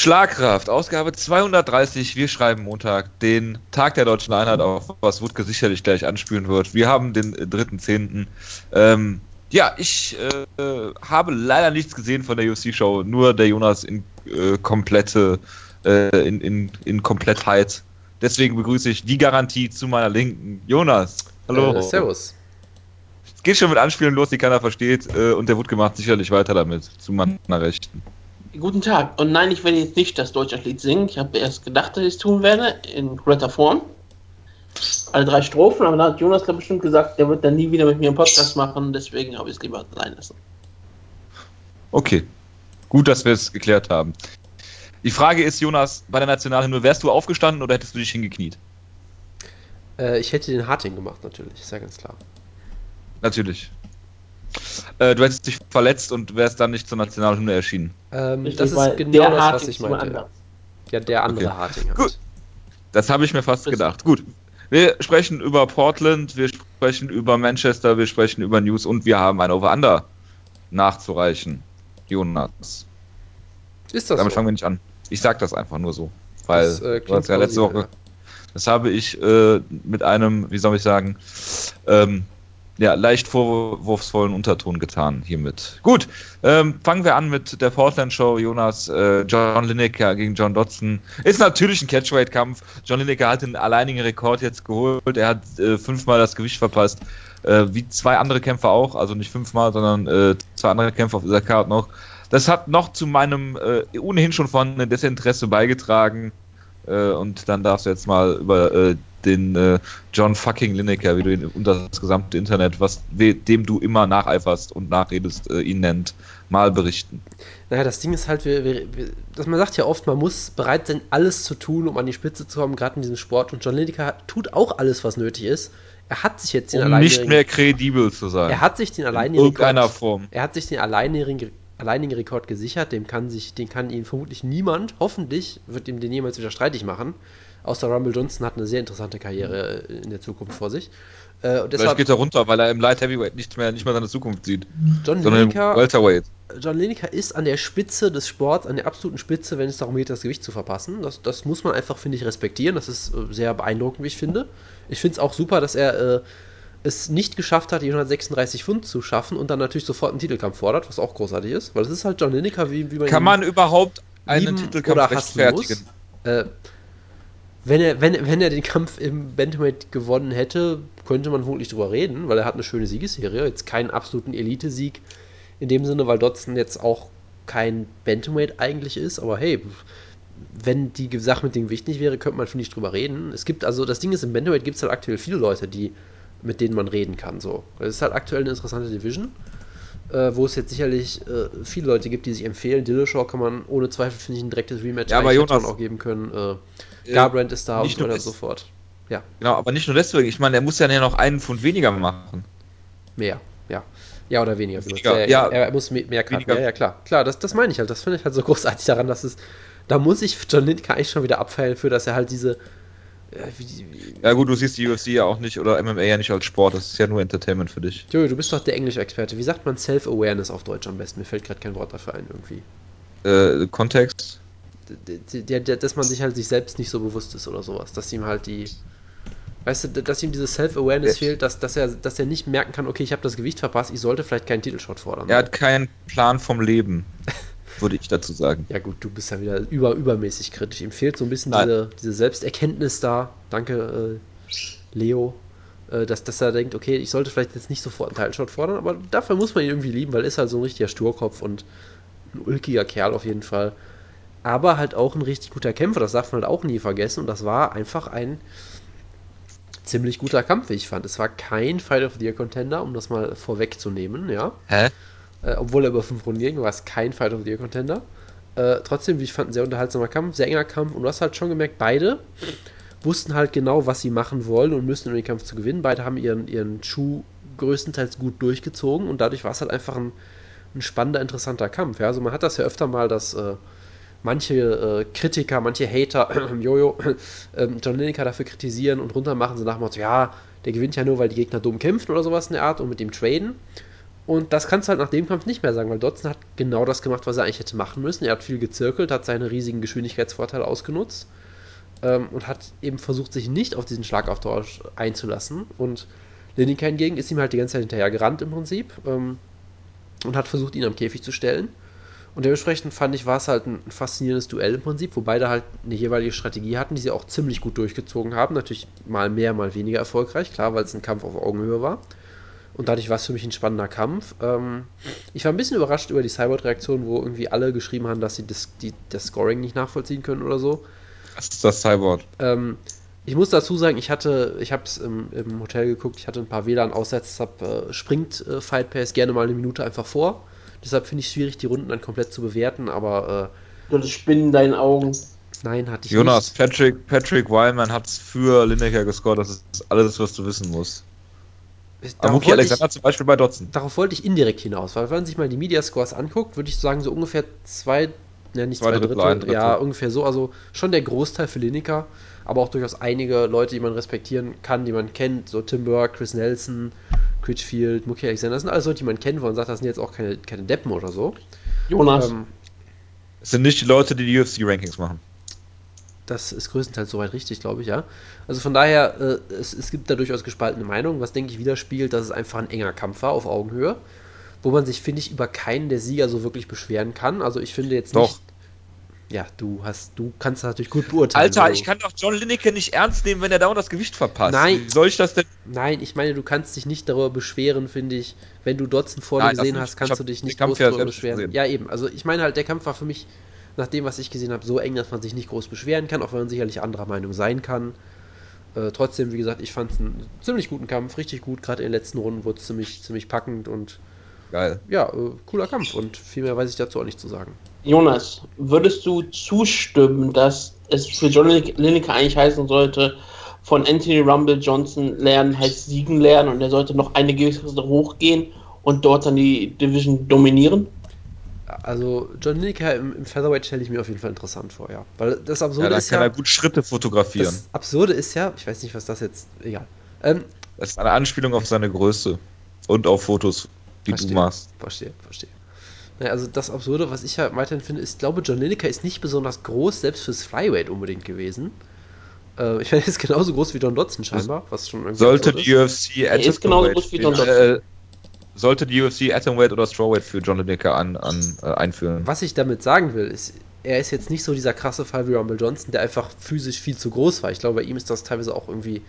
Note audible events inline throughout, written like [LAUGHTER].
Schlagkraft, Ausgabe 230. Wir schreiben Montag, den Tag der deutschen Einheit auf, was Wutke sicherlich gleich anspüren wird. Wir haben den 3.10. Ähm, ja, ich äh, habe leider nichts gesehen von der UFC-Show, nur der Jonas in äh, komplette, äh, in, in, in Komplettheit. Deswegen begrüße ich die Garantie zu meiner Linken. Jonas, hallo. Äh, servus. Es geht schon mit Anspielen los, die keiner versteht, äh, und der Wutke macht sicherlich weiter damit, zu meiner Rechten. Guten Tag. Und nein, ich werde jetzt nicht das Deutschlandlied singen. Ich habe erst gedacht, dass ich es tun werde, in korrekter Form. Alle drei Strophen, aber da hat Jonas glaube bestimmt gesagt, der wird dann nie wieder mit mir einen Podcast machen, deswegen habe ich es lieber sein lassen. Okay. Gut, dass wir es geklärt haben. Die Frage ist, Jonas, bei der Nationalhymne, wärst du aufgestanden oder hättest du dich hingekniet? Äh, ich hätte den Harting gemacht, natürlich, ist ja ganz klar. Natürlich. Äh, du hättest dich verletzt und wärst dann nicht zur Nationalhymne erschienen. Ähm, Richtig, das ist genau der das, was ich meinte. Ja, der andere Okay. Harting halt. Gut. Das habe ich mir fast gedacht. Gut. Wir sprechen über Portland, wir sprechen über Manchester, wir sprechen über News und wir haben ein Over-Under nachzureichen. Jonas. Ist das Damit so? fangen wir nicht an. Ich sag das einfach nur so. Weil Das, äh, du hast ja letzte Woche. Das habe ich äh, mit einem, wie soll ich sagen, ähm, ja, leicht vorwurfsvollen Unterton getan hiermit. Gut, ähm, fangen wir an mit der Portland Show. Jonas, äh, John Lineker gegen John Dodson. Ist natürlich ein Catchweight-Kampf. John Lineker hat den alleinigen Rekord jetzt geholt. Er hat äh, fünfmal das Gewicht verpasst. Äh, wie zwei andere Kämpfer auch. Also nicht fünfmal, sondern äh, zwei andere Kämpfer auf dieser Karte noch. Das hat noch zu meinem äh, ohnehin schon vorhandenen Desinteresse beigetragen. Äh, und dann darfst du jetzt mal über den äh, John fucking Lineker, wie du ihn unter das gesamte Internet, was dem du immer nacheiferst und nachredest, äh, ihn nennt, mal berichten. Naja, das Ding ist halt, wir, wir, dass man sagt ja oft, man muss bereit sein, alles zu tun, um an die Spitze zu kommen, gerade in diesem Sport. Und John Lineker tut auch alles, was nötig ist. Er hat sich jetzt den Um nicht mehr kredibel zu sein. Er hat sich den in alleinigen irgendeiner Rekord, Form. er hat sich den alleinigen, alleinigen Rekord gesichert. Dem kann sich, den kann ihn vermutlich niemand, hoffentlich wird ihm den jemals wieder streitig machen. Außer Rumble Johnson hat eine sehr interessante Karriere äh, in der Zukunft vor sich. Äh, und Vielleicht deshalb geht er runter, weil er im Light Heavyweight nicht mehr, nicht mehr seine Zukunft sieht, John Lineker, Welterweight. John Lineker ist an der Spitze des Sports, an der absoluten Spitze, wenn es darum geht, das Gewicht zu verpassen. Das, das muss man einfach, finde ich, respektieren. Das ist äh, sehr beeindruckend, wie ich finde. Ich finde es auch super, dass er äh, es nicht geschafft hat, die 136 Pfund zu schaffen und dann natürlich sofort einen Titelkampf fordert, was auch großartig ist, weil das ist halt John Lineker, wie, wie man Kann man überhaupt einen Titelkampf rechtfertigen? Äh, wenn, er, wenn, wenn er den Kampf im Bantamweight gewonnen hätte, könnte man vermutlich drüber reden, weil er hat eine schöne Siegesserie. Jetzt keinen absoluten Elite-Sieg in dem Sinne, weil Dodson jetzt auch kein Bantamweight eigentlich ist, aber hey, wenn die Sache mit dem Gewicht nicht wäre, könnte man, finde ich, drüber reden. Es gibt, also das Ding ist, im Bantamweight gibt es halt aktuell viele Leute, die, mit denen man reden kann. So. Es ist halt aktuell eine interessante Division, äh, wo es jetzt sicherlich äh, viele Leute gibt, die sich empfehlen. Dillashaw kann man ohne Zweifel, finde ich, ein direktes Rematch Ja, aber Jonas, auch geben können. Äh, Garbrandt ist da und und das- so fort. Ja, Genau, aber nicht nur deswegen. Ich meine, er muss ja noch einen Pfund weniger machen. mehr, ja. Ja, oder weniger. Weniger, sagt. ja. er, er muss mehr. Weniger. Ja, ja, klar. Klar, das, das meine ich halt. Das finde ich halt so [LAUGHS] großartig daran, dass es. Da muss ich John Lineker eigentlich schon wieder abfeilen für, dass er halt diese. Wie, wie, Ja gut, du siehst die UFC ja auch nicht oder MMA ja nicht als Sport, das ist ja nur Entertainment für dich. Joey, du bist doch der Englisch-Experte. Wie sagt man Self-Awareness auf Deutsch am besten? Mir fällt gerade kein Wort dafür ein, irgendwie. Äh, Kontext? Dass man sich halt sich selbst nicht so bewusst ist oder sowas. Dass ihm halt die. Weißt du, dass ihm dieses Self-Awareness fehlt, dass, dass, er, dass er nicht merken kann, okay, ich habe das Gewicht verpasst, ich sollte vielleicht keinen Titelshot fordern. Er hat keinen Plan vom Leben, [LAUGHS] würde ich dazu sagen. Ja gut, du bist ja wieder über, übermäßig kritisch. Ihm fehlt so ein bisschen Nein. diese, diese Selbsterkenntnis da. Danke, äh, Leo. Äh, dass, dass er denkt, okay, ich sollte vielleicht jetzt nicht sofort einen Title-Shot fordern, aber dafür muss man ihn irgendwie lieben, weil er ist halt so ein richtiger Sturkopf und ein ulkiger Kerl auf jeden Fall. Aber halt auch ein richtig guter Kämpfer, das darf man halt auch nie vergessen. Und das war einfach ein ziemlich guter Kampf, wie ich fand. Es war kein Fight of the Year Contender, um das mal vorwegzunehmen, ja. Hä? Äh, obwohl er über fünf Runden ging, war es kein Fight of the Year Contender. Äh, trotzdem, wie ich fand, ein sehr unterhaltsamer Kampf, sehr enger Kampf. Und du hast halt schon gemerkt, beide wussten halt genau, was sie machen wollen und müssen, um den Kampf zu gewinnen. Beide haben ihren, ihren Schuh größtenteils gut durchgezogen und dadurch war es halt einfach ein, ein spannender, interessanter Kampf. Ja? Also man hat das ja öfter mal, dass äh, manche äh, Kritiker, manche Hater, [CLEARS THROAT] Jojo, [CLEARS THROAT] ähm, John Lineker dafür kritisieren und runtermachen, so nach dem Motto, ja, der gewinnt ja nur, weil die Gegner dumm kämpfen oder sowas in der Art und mit ihm traden. Und das kannst du halt nach dem Kampf nicht mehr sagen, weil Dodson hat genau das gemacht, was er eigentlich hätte machen müssen. Er hat viel gezirkelt, hat seine riesigen Geschwindigkeitsvorteile ausgenutzt ähm, und hat eben versucht, sich nicht auf diesen Schlagauftausch einzulassen. Und Lineker hingegen ist ihm halt die ganze Zeit hinterher gerannt im Prinzip ähm, und hat versucht, ihn am Käfig zu stellen. Und dementsprechend fand ich, war es halt ein faszinierendes Duell im Prinzip, wo beide halt eine jeweilige Strategie hatten, die sie auch ziemlich gut durchgezogen haben. Natürlich mal mehr, mal weniger erfolgreich, klar, weil es ein Kampf auf Augenhöhe war. Und dadurch war es für mich ein spannender Kampf. Ähm, ich war ein bisschen überrascht über die Cyborg-Reaktion, wo irgendwie alle geschrieben haben, dass sie das, die, das Scoring nicht nachvollziehen können oder so. Was ist das Cyborg? Ähm, ich muss dazu sagen, ich hatte, ich habe es im, im, Hotel geguckt, ich hatte ein paar WLAN-Aussätze, äh, springt äh, Fight Pass gerne mal eine Minute einfach vor. Deshalb finde ich es schwierig, die Runden dann komplett zu bewerten, aber. Äh, hattest Spinnen in deinen Augen. Nein, hatte ich Jonas, nicht. Patrick, Patrick Wyman hat es für Lineker gescored, das ist alles, was du wissen musst. Amuki Alexander zum Beispiel bei Dotson. Darauf wollte ich indirekt hinaus, weil wenn man sich mal die Media Scores anguckt, würde ich sagen, so ungefähr zwei, ja nicht zwei, zwei Drittel, Drittel, Drittel, ja, ungefähr so, also schon der Großteil für Lineker, aber auch durchaus einige Leute, die man respektieren kann, die man kennt, so Tim Burke, Chris Nelson, Critchfield, Mookie Alexander, das sind alles Leute, die man kennt, wo man sagt, das sind jetzt auch keine, keine Deppen oder so. Jonas. Ähm, es sind nicht die Leute, die die UFC-Rankings machen. Das ist größtenteils soweit richtig, glaube ich, ja. Also von daher, äh, es, es gibt da durchaus gespaltene Meinungen, was denke ich widerspiegelt, dass es einfach ein enger Kampf war auf Augenhöhe, wo man sich, finde ich, über keinen der Sieger so wirklich beschweren kann. Also ich finde jetzt Doch. nicht. Ja, du hast, du kannst das natürlich gut beurteilen. Alter, also. ich kann doch John Lineker nicht ernst nehmen, wenn er dauernd das Gewicht verpasst. Nein. Wie soll ich das denn? Nein, ich meine, du kannst dich nicht darüber beschweren, finde ich. Wenn du Dotson vor dir gesehen hast, kannst du dich nicht groß darüber beschweren. Gesehen. Ja, eben. Also ich meine halt, der Kampf war für mich nach dem, was ich gesehen habe, so eng, dass man sich nicht groß beschweren kann, auch wenn man sicherlich anderer Meinung sein kann. Äh, trotzdem, wie gesagt, ich fand es einen ziemlich guten Kampf, richtig gut. Gerade in den letzten Runden wurde es ziemlich, ziemlich packend und Geil. Ja, äh, cooler Kampf und viel mehr weiß ich dazu auch nicht zu sagen. Jonas, würdest du zustimmen, dass es für John Lineker eigentlich heißen sollte, von Anthony Rumble Johnson lernen heißt siegen lernen und er sollte noch eine gewisse hochgehen und dort dann die Division dominieren? Also John Lineker im, im Featherweight stelle ich mir auf jeden Fall interessant vor, ja. Weil das Absurde ja, ist kann ja... er gut Schritte fotografieren. Das Absurde ist ja, ich weiß nicht, was das jetzt... Egal. Ähm, das ist eine Anspielung auf seine Größe und auf Fotos, die verstehe, du machst. Verstehe, verstehe. Naja, also das Absurde, was ich ja weiterhin finde, ist, ich glaube, John Lineker ist nicht besonders groß, selbst fürs Flyweight unbedingt gewesen. Äh, ich meine, er ist genauso groß wie John Dodson scheinbar, was schon irgendwie Sollte die UFC er ist genauso groß wie John Dodson. Äh, sollte die UFC Atomweight oder Strawweight für John Lineker an, an, äh, einführen. Was ich damit sagen will, ist, er ist jetzt nicht so dieser krasse Fall wie Rumble Johnson, der einfach physisch viel zu groß war. Ich glaube, bei ihm ist das teilweise auch irgendwie,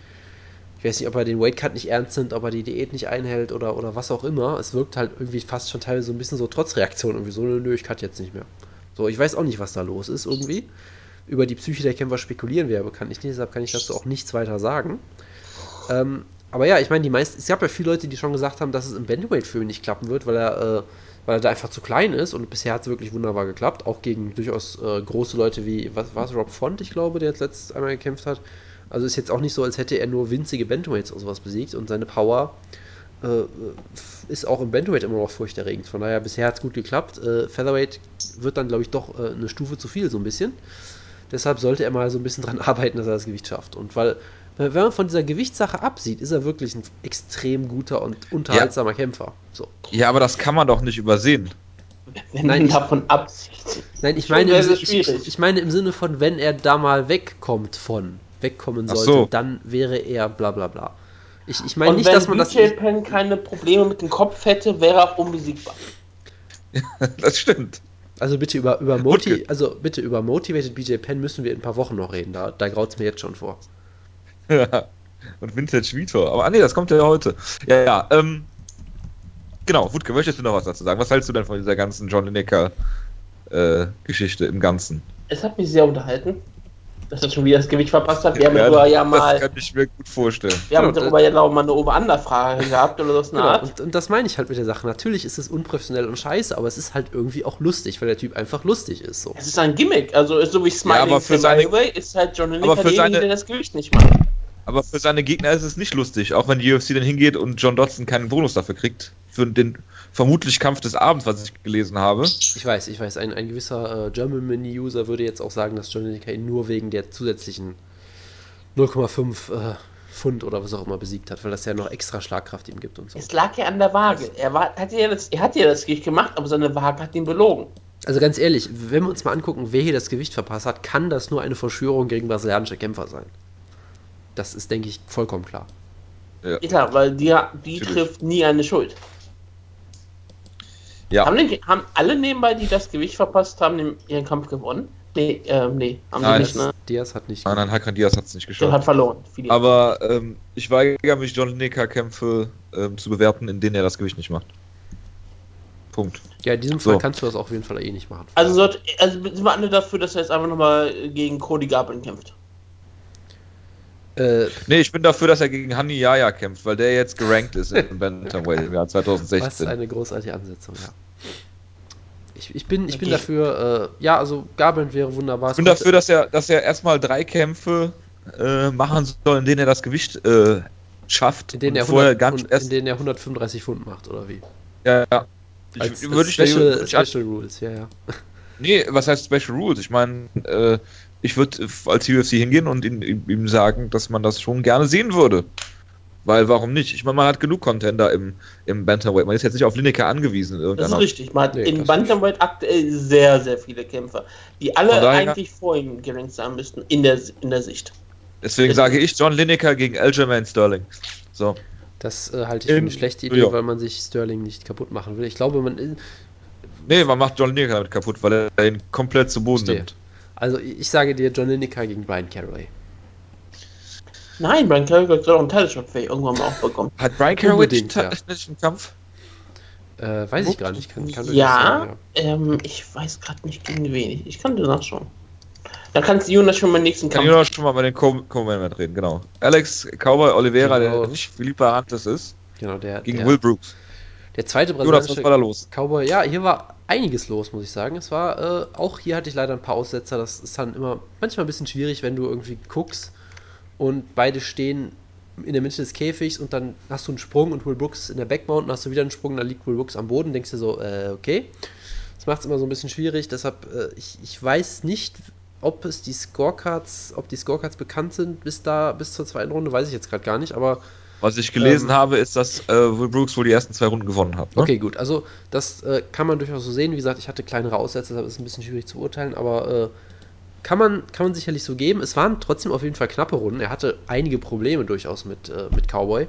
ich weiß nicht, ob er den Weightcut nicht ernst nimmt, ob er die Diät nicht einhält oder, oder was auch immer. Es wirkt halt irgendwie fast schon teilweise so ein bisschen so Trotzreaktion, irgendwie so, nö, ich cut jetzt nicht mehr. So, ich weiß auch nicht, was da los ist irgendwie. Über die Psyche der Kämpfer spekulieren wir ja bekanntlich nicht, deshalb kann ich dazu auch nichts weiter sagen. Ähm, aber ja, ich meine, die meisten, es gab ja viele Leute, die schon gesagt haben, dass es im Bandweight für ihn nicht klappen wird, weil er, äh, weil er da einfach zu klein ist und bisher hat es wirklich wunderbar geklappt, auch gegen durchaus äh, große Leute wie, was war es, Rob Font, ich glaube, der jetzt letztes einmal gekämpft hat. Also ist jetzt auch nicht so, als hätte er nur winzige Bantamweights oder sowas besiegt und seine Power äh, ist auch im Bantamweight immer noch furchterregend. Von daher, bisher hat es gut geklappt. Äh, Featherweight wird dann, glaube ich, doch äh, eine Stufe zu viel, so ein bisschen. Deshalb sollte er mal so ein bisschen dran [LAUGHS] arbeiten, dass er das Gewicht schafft. Und weil wenn man von dieser Gewichtssache absieht, ist er wirklich ein extrem guter und unterhaltsamer ja. Kämpfer. So. Ja, aber das kann man doch nicht übersehen. Wenn nein, ich, davon absieht. Nein, ich meine, im, ich, ich, meine im Sinne von, wenn er da mal wegkommt von, wegkommen sollte, so. dann wäre er bla bla bla. Ich, ich meine nicht, wenn dass man BJ das. Penn keine Probleme mit dem Kopf hätte, wäre er auch unbesiegbar. [LAUGHS] das stimmt. Also bitte über, über Moti also bitte über Motivated BJ Penn müssen wir in ein paar Wochen noch reden. Da, da graut es mir jetzt schon vor. [LAUGHS] Ja. Und Vintage Vitor. Aber ah, nee, das kommt ja heute. Ja, ja. Ähm, genau, Wutke, möchtest du noch was dazu sagen? Was hältst du denn von dieser ganzen John Lineker äh, Geschichte im Ganzen? Es hat mich sehr unterhalten, dass er schon wieder das Gewicht verpasst hat. Wir haben darüber ja mal. Das kann ich mir gut vorstellen. Wir haben darüber ja auch mal eine Ober-Under-Frage gehabt oder so. Genau, und, und, das meine ich halt mit der Sache. Natürlich ist es unprofessionell und scheiße, aber es ist halt irgendwie auch lustig, weil der Typ einfach lustig ist. So. Es ist ein Gimmick. Also, so wie Smiling ja, aber für seine, Way ist halt John für derjenige, seine, der das Gewicht nicht macht. Aber für seine Gegner ist es nicht lustig, auch wenn die UFC dann hingeht und John Dodson keinen Bonus dafür kriegt. Für den vermutlich Kampf des Abends, was ich gelesen habe. Ich weiß, ich weiß. Ein, ein gewisser äh, German Mini-User würde jetzt auch sagen, dass John Lineker ihn nur wegen der zusätzlichen 0,5 äh, Pfund oder was auch immer besiegt hat, weil das ja noch extra Schlagkraft ihm gibt und so. Es lag ja an der Waage. Er, war, hat ja das, er hat ja das Gewicht gemacht, aber seine Waage hat ihn belogen. Also ganz ehrlich, wenn wir uns mal angucken, wer hier das Gewicht verpasst hat, kann das nur eine Verschwörung gegen brasilianische Kämpfer sein. Das ist, denke ich, vollkommen klar. Ja, klar, weil die, die trifft nie eine Schuld. Ja. Haben, den, haben alle nebenbei, die das Gewicht verpasst haben, den, ihren Kampf gewonnen? Nee, ähm, nee, haben Nein, sie nicht, ne? Diaz hat nicht. Nein, nein, Hakan Diaz hat es nicht Der geschafft. hat verloren. Aber ähm, ich weigere mich, John Lineker-Kämpfe ähm, zu bewerten, in denen er das Gewicht nicht macht. Punkt. Ja, in diesem Fall So. kannst du das auf jeden Fall eh nicht machen. also, sollte, also sind wir alle dafür, dass er jetzt einfach nochmal gegen Cody Garbrandt kämpft. Äh, Nee, ich bin dafür, dass er gegen Hani Yaya kämpft, weil der jetzt gerankt ist in Bantamweight im Jahr was 2016. eine großartige Ansetzung, ja. Ich, ich bin, ich bin Okay. dafür, äh, ja, also Garbrandt wäre wunderbar. Ich bin dafür, dass er, dass er erstmal drei Kämpfe äh, machen soll, in denen er das Gewicht äh, schafft. in denen, er vorher 100, ganz und, erst. in denen er 135 Pfund macht, oder wie? ja, ja. Ich, Als, würde als ich, Special, würde ich, Special Rules, ja, ja. Nee, was heißt Special Rules? Ich meine, äh, ich würde als UFC hingehen und ihn, ihm ihm sagen, dass man das schon gerne sehen würde. Weil warum nicht? Ich meine, man hat genug Contender im, im Bantamweight. Man ist jetzt nicht auf Lineker angewiesen. Das ist richtig. Man hat Nee, in das Bantamweight aktuell sehr, sehr viele Kämpfer, die alle daher- eigentlich vor ihm gerankt sein müssten, in der, in der Sicht. Deswegen sage ich John Lineker gegen Aljamain Sterling. So. Das äh, halte ich für In eine schlechte Idee, York. weil man sich Sterling nicht kaputt machen will. Ich glaube, man. Nee, man macht John Lineker damit kaputt, weil er ihn komplett zu Boden Verstehe. nimmt. Also, ich sage dir John Lineker gegen Brian Caraway. Nein, Brian Carrick hat gerade auch einen vielleicht irgendwann mal auch bekommen. Hat Brian Caraway Unbedingt, ja. Kampf? Äh, weiß ich gar nicht. Kann, kann ja, sein, ähm, ich weiß gerade nicht gegen wen. Ich, ich kann dir nachschauen. Dann kannst du Jonas schon beim nächsten Kann Kampf. noch schon mal bei den Co-Man reden, genau. Alex Cowboy Oliveira, Genau. der nicht Philippe Arantes ist, Genau, der, gegen der, Will Brooks. der zweite Jonas, was brasilianische war da los? Cowboy. Ja, hier war einiges los, muss ich sagen. Es war, äh, auch hier hatte ich leider ein paar Aussetzer. Das ist dann immer manchmal ein bisschen schwierig, wenn du irgendwie guckst und beide stehen in der Mitte des Käfigs und dann hast du einen Sprung und Will Brooks in der Backmount, dann hast du wieder einen Sprung, dann liegt Will Brooks am Boden, denkst du so, äh, okay. Das macht es immer so ein bisschen schwierig, deshalb, äh, ich, ich weiß nicht, ob es die Scorecards, ob die Scorecards bekannt sind bis da, bis zur zweiten Runde, weiß ich jetzt gerade gar nicht, aber Was ich gelesen Ähm, habe, ist, dass äh, Will Brooks wohl die ersten zwei Runden gewonnen hat. Ne? Okay, gut. Also das äh, kann man durchaus so sehen. Wie gesagt, ich hatte kleinere Aussätze, deshalb ist es ein bisschen schwierig zu urteilen, aber äh, kann, man, kann man sicherlich so geben. Es waren trotzdem auf jeden Fall knappe Runden. Er hatte einige Probleme durchaus mit, äh, mit Cowboy.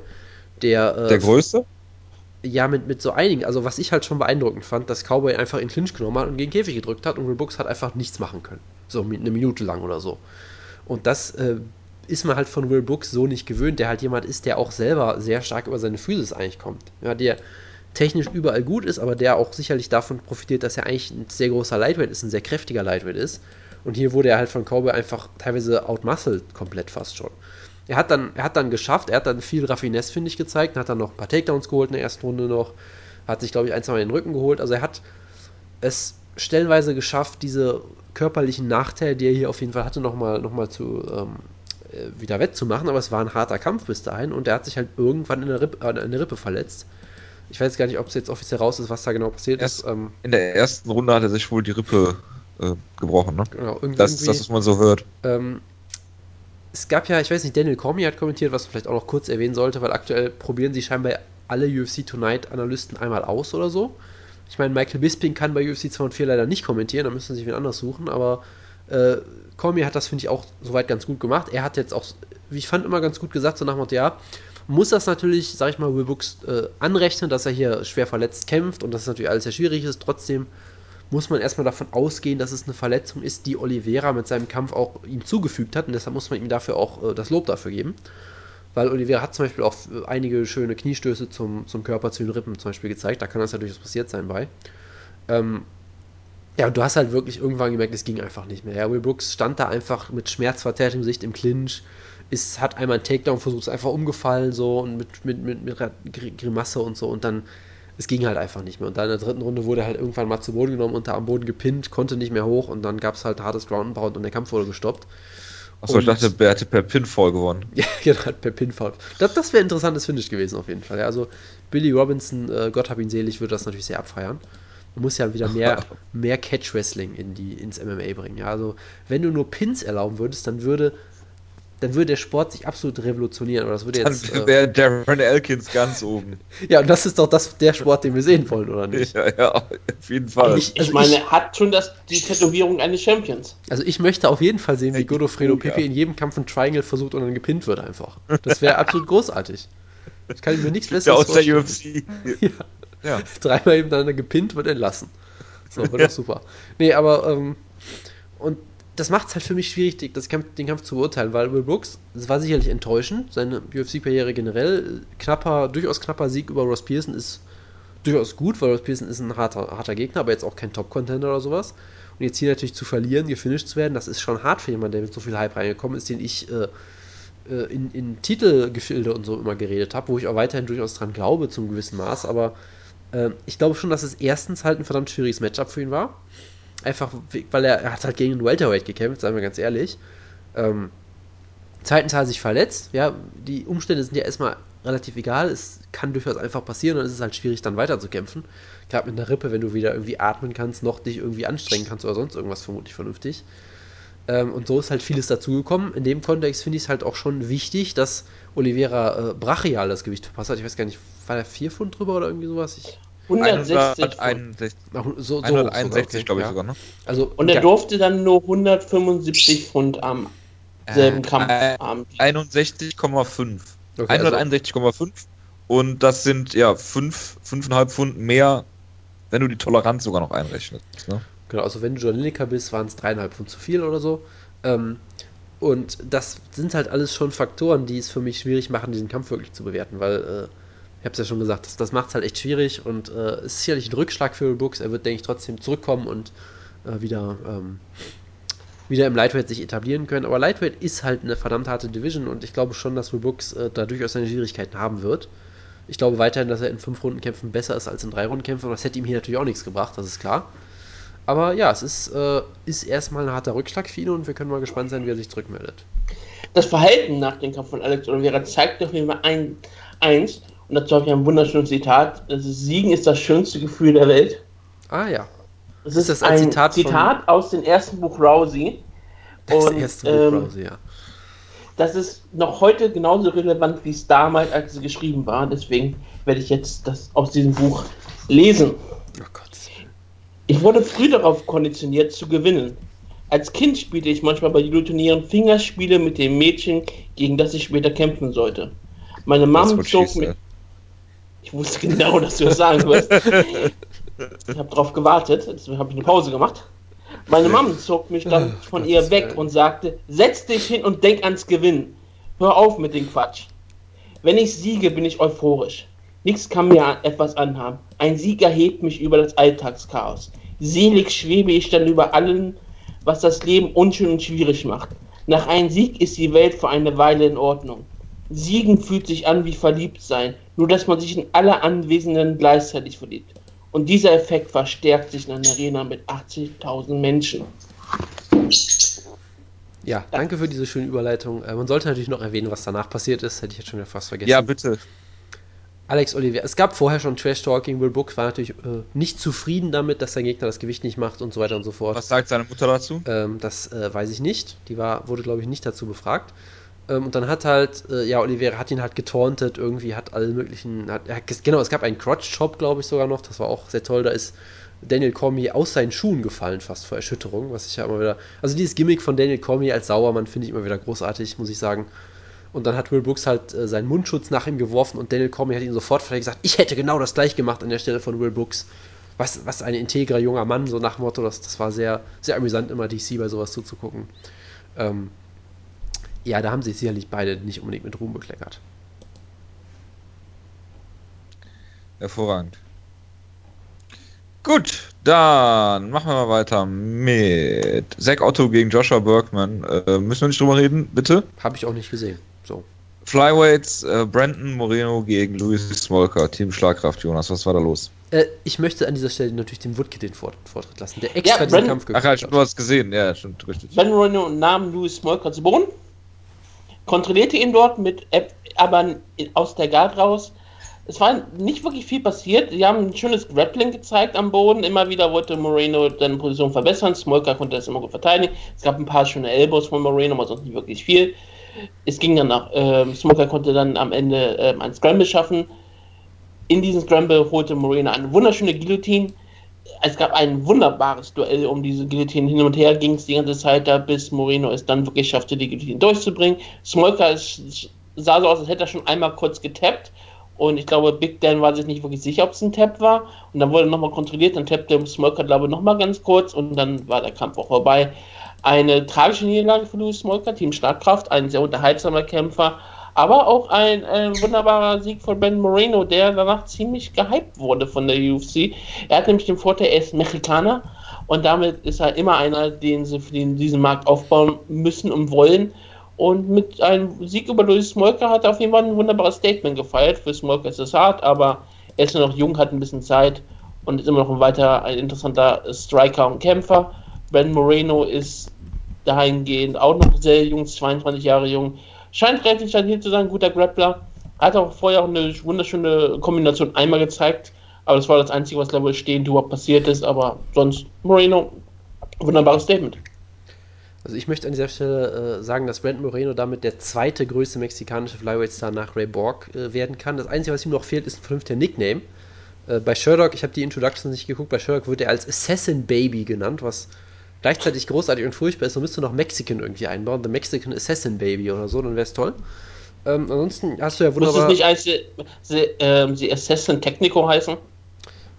Der, äh, Der größte? ja, mit, mit so einigen. Also was ich halt schon beeindruckend fand, dass Cowboy einfach in Clinch genommen hat und gegen Käfig gedrückt hat und Will Brooks hat einfach nichts machen können. So eine Minute lang oder so. Und das äh, ist man halt von Will Brooks so nicht gewöhnt, der halt jemand ist, der auch selber sehr stark über seine Physis eigentlich kommt. Ja, der technisch überall gut ist, aber der auch sicherlich davon profitiert, dass er eigentlich ein sehr großer Lightweight ist, ein sehr kräftiger Lightweight ist. Und hier wurde er halt von Cowboy einfach teilweise outmuscled komplett fast schon. Er hat dann, er hat dann geschafft, er hat dann viel Raffinesse, finde ich, gezeigt, hat dann noch ein paar Takedowns geholt in der ersten Runde noch, hat sich, glaube ich, ein, zwei Mal in den Rücken geholt. Also er hat es stellenweise geschafft, diese körperlichen Nachteile, die er hier auf jeden Fall hatte, nochmal noch mal zu ähm, äh, wieder wettzumachen, aber es war ein harter Kampf bis dahin und er hat sich halt irgendwann in der Rippe, äh, in der Rippe verletzt. Ich weiß gar nicht, ob es jetzt offiziell raus ist, was da genau passiert Erst- ist. Ähm, In der ersten Runde hat er sich wohl die Rippe äh, gebrochen. Ne? genau, irgendwie, Das ist das, was man so hört. Ähm, es gab ja, ich weiß nicht, Daniel Cormier hat kommentiert, was man vielleicht auch noch kurz erwähnen sollte, weil aktuell probieren sie scheinbar alle UFC Tonight Analysten einmal aus oder so. Ich meine, Michael Bisping kann bei UFC 204 leider nicht kommentieren, da müssen sie sich wen anders suchen, aber äh, Cormier hat das, finde ich, auch soweit ganz gut gemacht. Er hat jetzt auch, wie ich fand, immer ganz gut gesagt, so nach dem Motto, ja, muss das natürlich, sag ich mal, Will Brooks äh, anrechnen, dass er hier schwer verletzt kämpft und dass es natürlich alles sehr schwierig ist. Trotzdem muss man erstmal davon ausgehen, dass es eine Verletzung ist, die Oliveira mit seinem Kampf auch ihm zugefügt hat und deshalb muss man ihm dafür auch äh, das Lob dafür geben. Weil Oliveira hat zum Beispiel auch einige schöne Kniestöße zum, zum Körper, zu den Rippen zum Beispiel gezeigt. Da kann das ja durchaus passiert sein bei. Ähm, ja, und du hast halt wirklich irgendwann gemerkt, es ging einfach nicht mehr. Ja, Will Brooks stand da einfach mit schmerzverzerrtem Gesicht im Clinch, ist, hat einmal einen Takedown versucht, ist einfach umgefallen so und mit, mit, mit, mit Gr- Grimasse und so und dann, es ging halt einfach nicht mehr. Und dann in der dritten Runde wurde er halt irgendwann mal zu Boden genommen und da am Boden gepinnt, konnte nicht mehr hoch und dann gab es halt hartes Ground and Pound und der Kampf wurde gestoppt. Achso, ich dachte, er hätte per Pinfall gewonnen. [LAUGHS] Ja, genau, per Pinfall. Das, das wäre ein interessantes Finish gewesen auf jeden Fall. Ja, also Billy Robinson, äh, Gott hab ihn selig, würde das natürlich sehr abfeiern. Man muss ja wieder mehr, [LAUGHS] mehr Catch-Wrestling in die, ins MMA bringen. Ja, also wenn du nur Pins erlauben würdest, dann würde dann würde der Sport sich absolut revolutionieren. Aber das würde Dann jetzt. Äh, wäre Darren Elkins ganz oben. [LAUGHS] ja, und das ist doch das, der Sport, den wir sehen wollen, oder nicht? [LAUGHS] Ja, ja, auf jeden Fall. Ich, ich also meine, ich- hat schon das, die Tätowierung eines Champions. Also ich möchte auf jeden Fall sehen, wie Ja, Godofredo ja. Pepe in jedem Kampf ein Triangle versucht und dann gepinnt wird einfach. Das wäre absolut großartig. Das kann ich mir nichts der Besseres aus der vorstellen. UFC. Ja. Ja. [LAUGHS] Dreimal hintereinander gepinnt, wird entlassen. So, wird doch [LAUGHS] super. Nee, aber, ähm, und das macht es halt für mich schwierig, das Kampf, den Kampf zu beurteilen, weil Will Brooks, es war sicherlich enttäuschend, seine UFC-Karriere generell, knapper, durchaus knapper Sieg über Ross Pearson ist durchaus gut, weil Ross Pearson ist ein harter, harter Gegner, aber jetzt auch kein Top-Contender oder sowas. Und jetzt hier natürlich zu verlieren, gefinisht zu werden, das ist schon hart für jemanden, der mit so viel Hype reingekommen ist, den ich äh, äh, in, in Titelgefilde und so immer geredet habe, wo ich auch weiterhin durchaus dran glaube, zum gewissen Maß, aber äh, ich glaube schon, dass es erstens halt ein verdammt schwieriges Matchup für ihn war. Einfach, we- weil er, er hat halt gegen einen Welterweight gekämpft, seien wir ganz ehrlich. Ähm, zweitens hat er sich verletzt. Ja, die Umstände sind ja erstmal relativ egal. Es kann durchaus einfach passieren und es ist halt schwierig, dann weiterzukämpfen. Gerade mit einer Rippe, wenn du weder irgendwie atmen kannst, noch dich irgendwie anstrengen kannst oder sonst irgendwas vermutlich vernünftig. Ähm, und so ist halt vieles dazugekommen. In dem Kontext finde ich es halt auch schon wichtig, dass Oliveira äh, brachial das Gewicht verpasst hat. Ich weiß gar nicht, war der 4 Pfund drüber oder irgendwie sowas? Ich, 160 Pfund. 161, ach, so, so 161 okay, glaube ich ja. sogar, ne? Also, Und er ja, durfte dann nur 175 Pfund am selben Äh, Kampfabend. 61,5. okay, also, 161,5 und das sind ja 5, 5,5 Pfund mehr, wenn du die Toleranz sogar noch einrechnest. Ne? Genau, also wenn du Lineker bist, waren es dreieinhalb Pfund zu viel oder so. Ähm, und das sind halt alles schon Faktoren, die es für mich schwierig machen, diesen Kampf wirklich zu bewerten, weil, äh, ich habe es ja schon gesagt, das, das macht es halt echt schwierig und äh, ist sicherlich ein Rückschlag für Brooks. Er wird, denke ich, trotzdem zurückkommen und äh, wieder, ähm, wieder im Lightweight sich etablieren können. Aber Lightweight ist halt eine verdammt harte Division und ich glaube schon, dass Will Brooks äh, da durchaus seine Schwierigkeiten haben wird. Ich glaube weiterhin, dass er in fünf Rundenkämpfen besser ist als in drei Rundenkämpfen. Und das hätte ihm hier natürlich auch nichts gebracht, das ist klar. Aber ja, es ist, äh, ist erstmal ein harter Rückschlag für ihn und wir können mal gespannt sein, wie er sich zurückmeldet. Das Verhalten nach dem Kampf von Alex Oliveira zeigt auf jeden Fall ein, eins, und dazu habe ich ein wunderschönes Zitat: das ist, Siegen ist das schönste Gefühl der Welt. Ah ja, Das Ist ist, das ein ein Zitat Zitat, von- aus dem ersten Buch Rousey. [LAUGHS] das Und, erste Buch ähm, Rousey, ja. Das ist noch heute genauso relevant, wie es damals, als es geschrieben war. Deswegen werde ich jetzt das aus diesem Buch lesen. Oh Gott. Ich wurde früh darauf konditioniert, zu gewinnen. Als Kind spielte ich manchmal bei Judo-Turnieren Fingerspiele mit dem Mädchen, gegen das ich später kämpfen sollte. Meine Mom zog mich. Ich wusste genau, dass du das sagen wirst. Ich habe darauf gewartet, deswegen habe ich eine Pause gemacht. Meine Mom zog mich dann von ihr weg und sagte: Setz dich hin und denk ans Gewinnen. Hör auf mit dem Quatsch. Wenn ich siege, bin ich euphorisch. Nichts kann mir etwas anhaben. Ein Sieg erhebt mich über das Alltagschaos. Selig schwebe ich dann über allem, was das Leben unschön und schwierig macht. Nach einem Sieg ist die Welt für eine Weile in Ordnung. Siegen fühlt sich an wie verliebt sein, nur dass man sich in alle Anwesenden gleichzeitig verliebt. Und dieser Effekt verstärkt sich in einer Arena mit 80.000 Menschen. Ja, danke für diese schöne Überleitung. Äh, man sollte natürlich noch erwähnen, was danach passiert ist. Hätte ich jetzt schon wieder fast vergessen. Ja, bitte. Alex Oliveira. Es gab vorher schon Trash Talking. Will Brooks war natürlich äh, nicht zufrieden damit, dass sein Gegner das Gewicht nicht macht und so weiter und so fort. Was sagt seine Mutter dazu? Ähm, das äh, weiß ich nicht. Die war, wurde, glaube ich, nicht dazu befragt. Ähm, und dann hat halt, äh, ja, Oliveira hat ihn halt getauntet, irgendwie hat alle möglichen, hat, ges- genau, es gab einen Crotch-Chop, glaube ich, sogar noch, das war auch sehr toll, da ist Daniel Cormier aus seinen Schuhen gefallen, fast vor Erschütterung, was ich ja immer wieder, also dieses Gimmick von Daniel Cormier als Sauermann finde ich immer wieder großartig, muss ich sagen. Und dann hat Will Brooks halt äh, seinen Mundschutz nach ihm geworfen und Daniel Cormier hat ihn sofort gesagt, ich hätte genau das gleich gemacht an der Stelle von Will Brooks. Was, was ein integrer junger Mann, so nach Motto, das, das war sehr, sehr amüsant, immer DC bei sowas zuzugucken. Ähm, ja, da haben sich sicherlich beide nicht unbedingt mit Ruhm bekleckert. Hervorragend. Gut, dann machen wir mal weiter mit Zack Otto gegen Joshua Bergman. Äh, müssen wir nicht drüber reden, bitte? Habe ich auch nicht gesehen. So. Flyweights, äh, Brandon Moreno gegen Louis Smolka, Team Schlagkraft, Jonas, was war da los? Äh, ich möchte an dieser Stelle natürlich dem Woodkid den Vor Vortritt lassen, der extra Ja, diesen Brandon- Kampf Ach ja, du hast gesehen, ja, stimmt, richtig. Ben Moreno nahm Louis Smolka zu Boden, kontrollierte ihn dort mit, App- aber aus der Guard raus. Es war nicht wirklich viel passiert. Sie haben ein schönes Grappling gezeigt am Boden. Immer wieder wollte Moreno seine Position verbessern. Smolka konnte das immer gut verteidigen. Es gab ein paar schöne Elbows von Moreno, aber sonst nicht wirklich viel. Es ging dann nach, ähm, Smoker konnte dann am Ende ähm, ein Scramble schaffen. In diesem Scramble holte Moreno eine wunderschöne Guillotine. Es gab ein wunderbares Duell um diese Guillotine. Hin und her ging es die ganze Zeit da, bis Moreno es dann wirklich schaffte, die Guillotine durchzubringen. Smolka sah so aus, als hätte er schon einmal kurz getappt. Und ich glaube, Big Dan war sich nicht wirklich sicher, ob es ein Tap war. Und dann wurde nochmal kontrolliert, dann tappte Smolka, glaube ich, nochmal ganz kurz und dann war der Kampf auch vorbei. Eine tragische Niederlage für Louis Smolka, Team Startkraft, ein sehr unterhaltsamer Kämpfer, aber auch ein äh, wunderbarer Sieg von Ben Moreno, der danach ziemlich gehypt wurde von der UFC. Er hat nämlich den Vorteil, er ist Mexikaner und damit ist er immer einer, den sie für den, diesen Markt aufbauen müssen und wollen. Und mit einem Sieg über Louis Smolka hat er auf jeden Fall ein wunderbares Statement gefeiert. Für Smolka ist es hart, aber er ist noch jung, hat ein bisschen Zeit und ist immer noch ein weiter ein interessanter Striker und Kämpfer. Ben Moreno ist dahingehend auch noch sehr jung, 22 Jahre jung. Scheint relativ stabil zu sein, guter Grappler. Hat auch vorher auch eine wunderschöne Kombination einmal gezeigt, aber das war das Einzige, was glaube ich stehend überhaupt passiert ist. Aber sonst Moreno, wunderbares Statement. Also ich möchte an dieser Stelle äh, sagen, dass Brandon Moreno damit der zweite größte mexikanische Flyweight-Star nach Ray Borg äh, werden kann. Das Einzige, was ihm noch fehlt, ist ein vernünftiger Nickname. Äh, bei Sherlock, ich habe die Introduction nicht geguckt, bei Sherlock wird er als Assassin Baby genannt, was gleichzeitig großartig und furchtbar ist. Man müsste noch Mexican irgendwie einbauen, The Mexican Assassin Baby oder so, dann wäre es toll. Ähm, ansonsten hast du ja wunderbar... Muss es nicht eigentlich die, die, ähm, Assassin Technico heißen?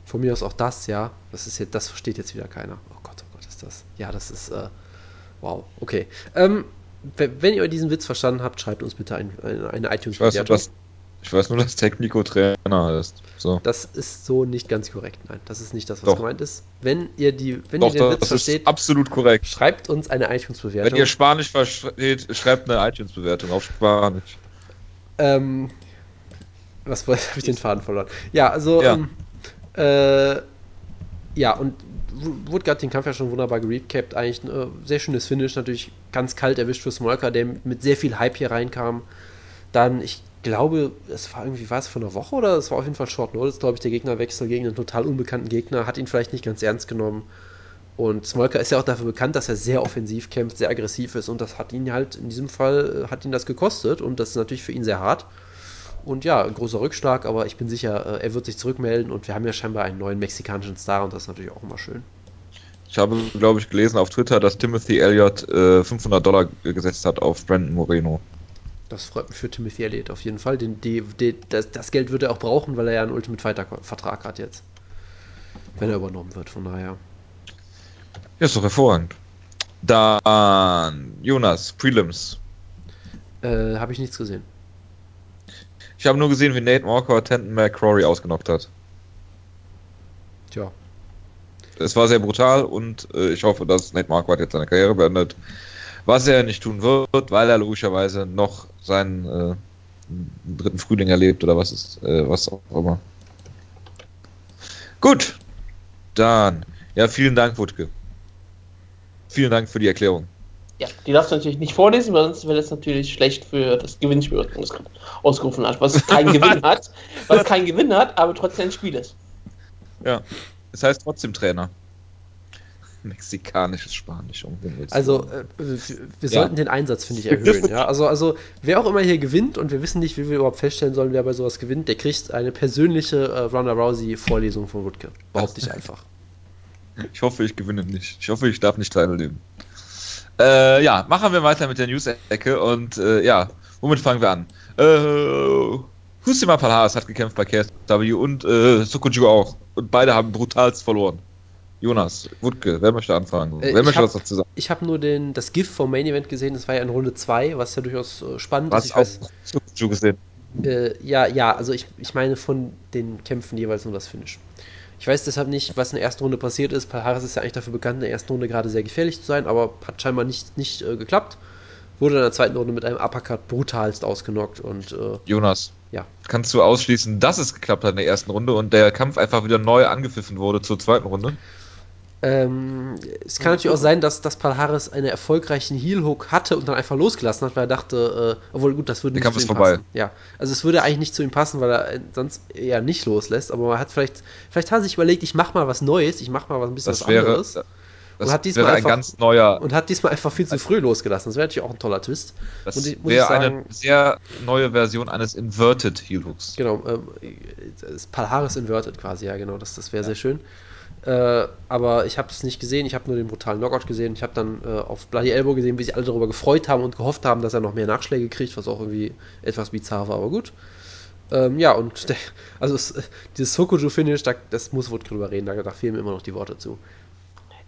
Von mir aus auch das, ja. Das, ist jetzt, das versteht jetzt wieder keiner. Oh Gott, oh Gott, ist das... Ja, das ist... Äh, Wow, okay. Ähm, wenn ihr diesen Witz verstanden habt, schreibt uns bitte ein, eine, eine iTunes-Bewertung. Ich, ich weiß nur, dass Technico Trainer heißt. So. Das ist so nicht ganz korrekt. Nein, das ist nicht das, was Doch. gemeint ist. Wenn ihr, die, wenn Doch, ihr den Witz versteht, absolut korrekt. schreibt uns eine iTunes-Bewertung. Wenn ihr Spanisch versteht, schreibt eine iTunes-Bewertung auf Spanisch. Ähm, was [LAUGHS] habe ich den Faden verloren? Ja, also, ja, ähm, äh, ja und Woodgard hat den Kampf ja schon wunderbar gerecapt. Eigentlich ein äh, sehr schönes Finish, natürlich ganz kalt erwischt für Smolka, der mit sehr viel Hype hier reinkam. Dann, ich glaube, es war irgendwie, war es vor einer Woche oder es war auf jeden Fall Short Notice, glaube ich, der Gegnerwechsel gegen einen total unbekannten Gegner, hat ihn vielleicht nicht ganz ernst genommen. Und Smolka ist ja auch dafür bekannt, dass er sehr offensiv kämpft, sehr aggressiv ist und das hat ihn halt in diesem Fall, äh, hat ihn das gekostet und das ist natürlich für ihn sehr hart. Und ja, ein großer Rückschlag, aber ich bin sicher, äh, er wird sich zurückmelden und wir haben ja scheinbar einen neuen mexikanischen Star und das ist natürlich auch immer schön. Ich habe, glaube ich, gelesen auf Twitter, dass Timothy Elliott äh, 500 Dollar gesetzt hat auf Brandon Moreno. Das freut mich für Timothy Elliott auf jeden Fall. Den, die, die, das, das, Geld wird er auch brauchen, weil er ja einen Ultimate Fighter-Vertrag hat jetzt. Wenn er übernommen wird, von daher. Ja, ist doch hervorragend. Dann Jonas, Prelims. Äh, habe ich nichts gesehen. Ich habe nur gesehen, wie Nate Walker Tenton McCrory ausgenockt hat. Tja. Es war sehr brutal und äh, ich hoffe, dass Nate Marquardt jetzt seine Karriere beendet. Was er nicht tun wird, weil er logischerweise noch seinen äh, dritten Frühling erlebt oder was ist, äh, was auch immer. Gut, dann, ja, vielen Dank, Wutke. Vielen Dank für die Erklärung. Ja, die darfst du natürlich nicht vorlesen, weil sonst wäre das natürlich schlecht für das Gewinnspiel, du ausgerufen hast, was keinen Gewinn hat, was keinen Gewinn hat, aber trotzdem ein Spiel ist. Ja, es heißt trotzdem Trainer. Mexikanisches Spanisch. Um also, äh, wir, ja. sollten den Einsatz, finde ich, erhöhen. ja? also, also, wer auch immer hier gewinnt, und wir wissen nicht, wie wir überhaupt feststellen sollen, wer bei sowas gewinnt, der kriegt eine persönliche äh, Ronda Rousey-Vorlesung von Wutke. Behaupte ich einfach. Ich hoffe, ich gewinne nicht. Ich hoffe, ich darf nicht teilnehmen. Äh, ja, machen wir weiter mit der News-Ecke und äh, ja, womit fangen wir an? Äh, Husima Palhares hat gekämpft bei KSW und äh, Sokoju auch. Und beide haben brutalst verloren. Jonas, Wutke, wer möchte anfangen? Äh, wer möchte hab, was dazu sagen? Ich habe nur den, das GIF vom Main Event gesehen, das war ja in Runde 2, was ja durchaus äh, spannend was ist. Ich weiß, Sokoju gesehen? Äh, ja, ja, also ich, ich meine von den Kämpfen jeweils nur das Finish. Ich weiß deshalb nicht, was in der ersten Runde passiert ist. Palhares ist ja eigentlich dafür bekannt, in der ersten Runde gerade sehr gefährlich zu sein, aber hat scheinbar nicht, nicht äh, geklappt. Wurde in der zweiten Runde mit einem Uppercut brutalst ausgenockt und. Äh, Jonas. Ja. Kannst du ausschließen, dass es geklappt hat in der ersten Runde und der Kampf einfach wieder neu angepfiffen wurde zur zweiten Runde? Ähm, es kann natürlich auch sein, dass, dass Palhares einen erfolgreichen Heel-Hook hatte und dann einfach losgelassen hat, weil er dachte, äh, obwohl gut, das würde nicht zu ihm ist vorbei. passen. Ja, also es würde eigentlich nicht zu ihm passen, weil er sonst eher nicht loslässt, aber man hat vielleicht, vielleicht hat er sich überlegt, ich mach mal was Neues, ich mach mal was ein bisschen das was wäre, anderes. Das und hat diesmal wäre ein einfach, ganz neuer. und hat diesmal einfach viel zu früh losgelassen. Das wäre natürlich auch ein toller Twist. Das und ich- muss ich wäre sagen- eine sehr neue Version eines Inverted Heel Hooks. Genau, ähm, das Palaris Inverted quasi, ja genau, das, das wäre sehr schön. Äh, aber ich habe es nicht gesehen, ich habe nur den brutalen Knockout gesehen. Ich habe dann äh, auf Bloody Elbow gesehen, wie sich alle darüber gefreut haben und gehofft haben, dass er noch mehr Nachschläge kriegt, was auch irgendwie etwas bizarr war, aber gut. Ähm, ja, und [LAUGHS] der, also es, dieses Sokoju-Finish, da, das muss wohl drüber reden, da, da fehlen mir immer noch die Worte zu.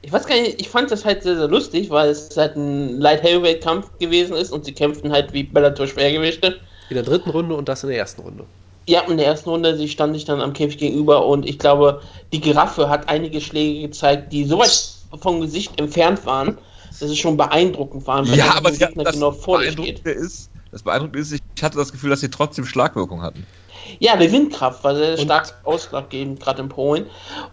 Ich weiß gar nicht, ich fand das halt sehr, sehr lustig, weil es halt ein Light Heavyweight Kampf gewesen ist und sie kämpften halt wie Bellator Schwergewichte. In der dritten Runde und das in der ersten Runde. Ja, in der ersten Runde, sie stand sich dann am Käfig gegenüber und ich glaube, die Giraffe hat einige Schläge gezeigt, die so weit vom Gesicht entfernt waren, dass es schon beeindruckend waren, Ja, aber die, Gegner das, genau vor. Beeindruckende ist, das Beeindruckende ist, ich hatte das Gefühl, dass sie trotzdem Schlagwirkung hatten. Ja, der Windkraft war sehr stark ausschlaggebend, gerade in Polen.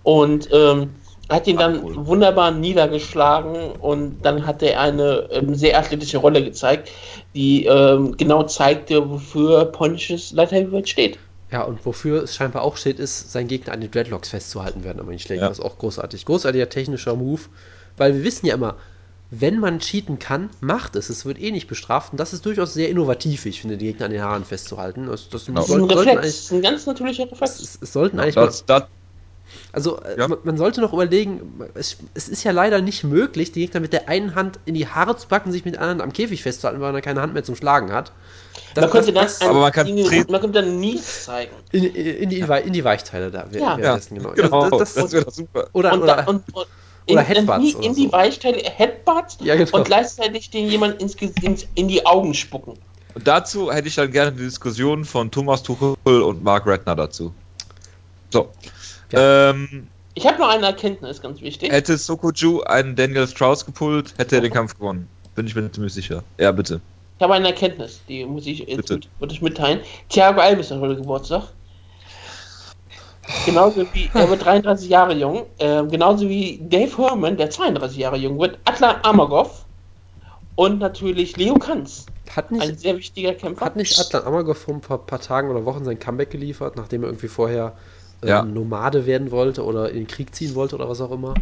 Und ähm, hat ihn dann Polen. wunderbar niedergeschlagen und dann hat er eine ähm, sehr athletische Rolle gezeigt, die ähm, genau zeigte, wofür polnisches Light Heavyweight steht. Ja, und wofür es scheinbar auch steht, ist, sein Gegner an den Dreadlocks festzuhalten werden, aber nicht Schlägen. Ja. Das ist auch großartig. Großartiger technischer Move, weil wir wissen ja immer, wenn man cheaten kann, macht es. Es wird eh nicht bestraft und das ist durchaus sehr innovativ, ich finde, die Gegner an den Haaren festzuhalten. Das, das Genau. Das ist ein Reflex, eigentlich, das ist ein ganz natürlicher Reflex. es, es sollten eigentlich mal, Das, das, also äh, Ja. man, man sollte noch überlegen, es, es ist ja leider nicht möglich, die Gegner mit der einen Hand in die Haare zu packen, sich mit der anderen am Käfig festzuhalten, weil er keine Hand mehr zum Schlagen hat. man könnte dann, aber man kann treten. man könnte dann Nies zeigen. in, in, die, in die Weichteile da wär- Ja. ja, genau. genau, Das- das, das- wäre super. oder, und, oder, und, und [LAUGHS] oder in, Headbutts in, oder in die so. Weichteile Headbutts Ja, genau. und gleichzeitig den jemand ins, ins, in die Augen spucken. Und dazu hätte ich dann gerne die Diskussion von Thomas Tuchel und Mark Redner dazu. So. Ähm, Ich habe noch eine Erkenntnis, ganz wichtig. hätte Sokoju einen Daniel Strauss gepult, hätte er den Kampf gewonnen. Bin ich mir ziemlich sicher. Ja, bitte. Ich habe eine Erkenntnis, die muss ich jetzt Bitte. mit, würde ich mitteilen. Thiago Alves hat heute Geburtstag. Genauso wie, er wird 33 Jahre jung, ähm, genauso wie Dave Herman, der 32 Jahre jung wird, Atlan Amagov und natürlich Leo Kanz, hat ein nicht, sehr wichtiger Kämpfer. Hat nicht Atlan Amagov vor ein paar, paar Tagen oder Wochen sein Comeback geliefert, nachdem er irgendwie vorher äh, Ja. Nomade werden wollte oder in den Krieg ziehen wollte oder was auch immer?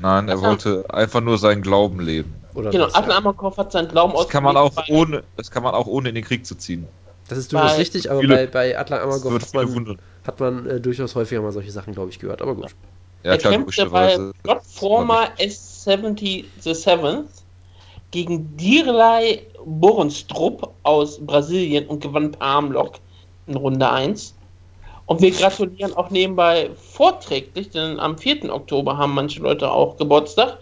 Nein, er Ach, wollte einfach nur seinen Glauben leben. Oder Genau, Atlan ja. Amagov hat seinen Glauben Das kann man auch bei- ohne, das kann man auch ohne in den Krieg zu ziehen. Das ist durchaus Bei- richtig, aber viele- bei, bei Atlan Das Amagov wird hat man, wundern. hat man äh, durchaus häufiger mal solche Sachen, glaube ich, gehört. Aber gut. Ja, er klar, kämpfte bei logischerweise. Godformer S70 the Seventh gegen Dirley Borenstrup aus Brasilien und gewann per Armlock in Runde 1. Und wir gratulieren auch nebenbei vorträglich, denn am 4. Oktober haben manche Leute auch Geburtstag.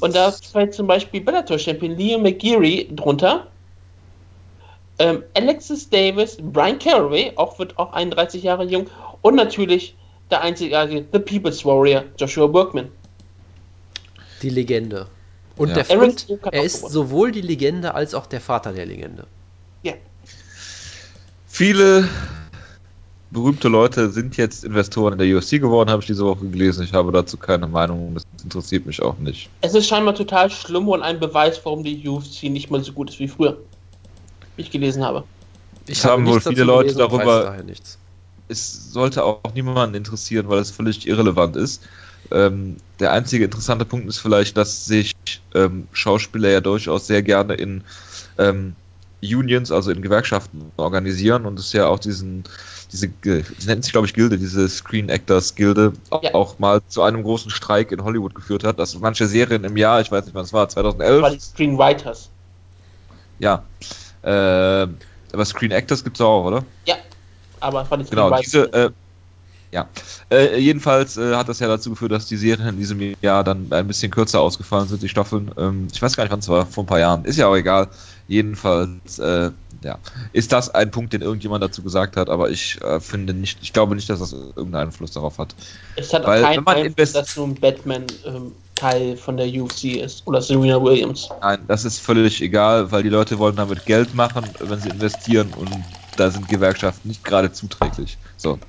Und da ist- fällt zum Beispiel Bellator-Champion Liam McGeary drunter. Ähm, Alexis Davis, Brian Caraway, auch wird auch 31 Jahre jung. Und natürlich der einzigartige The People's Warrior, Joshua Burkman. Die Legende. Und, Ja. der, hat er ist sowohl die Legende als auch der Vater der Legende. Ja. Viele berühmte Leute sind jetzt Investoren in der UFC geworden, habe ich diese Woche gelesen. Ich habe dazu keine Meinung, das interessiert mich auch nicht. Es ist scheinbar total schlimm und ein Beweis, warum die UFC nicht mal so gut ist wie früher. Wie ich gelesen habe. Ich Es haben wohl nichts viele Leute gelesen darüber- daher nichts. Es sollte auch niemanden interessieren, weil es völlig irrelevant ist. Ähm, der einzige interessante Punkt ist vielleicht, dass sich ähm, Schauspieler ja durchaus sehr gerne in ähm, Unions, also in Gewerkschaften organisieren und es ja auch diesen, diese, die nennt sich glaube ich Gilde, diese Screen Actors Gilde, Ja. auch mal zu einem großen Streik in Hollywood geführt hat, dass manche Serien im Jahr, ich weiß nicht wann es war, 2011, War die Screenwriters. ja, äh, aber Screen Actors gibt es auch, oder? Ja. Aber es war die Genau, Screenwriters. diese, äh, ja. Äh, jedenfalls äh, hat das ja dazu geführt, dass die Serien in diesem Jahr dann ein bisschen kürzer ausgefallen sind, die Staffeln. Ähm, ich weiß gar nicht, wann es war, vor ein paar Jahren. Ist ja auch egal. Jedenfalls, äh, ja, ist das ein Punkt, den irgendjemand dazu gesagt hat, aber ich äh, finde nicht, ich glaube nicht, dass das irgendeinen Einfluss darauf hat. es hat auch weil, keinen wenn man Einfluss, dass nun Batman ähm, Teil von der UFC ist. Oder Serena Williams. Nein, das ist völlig egal, weil die Leute wollen damit Geld machen, wenn sie investieren und da sind Gewerkschaften nicht gerade zuträglich. So.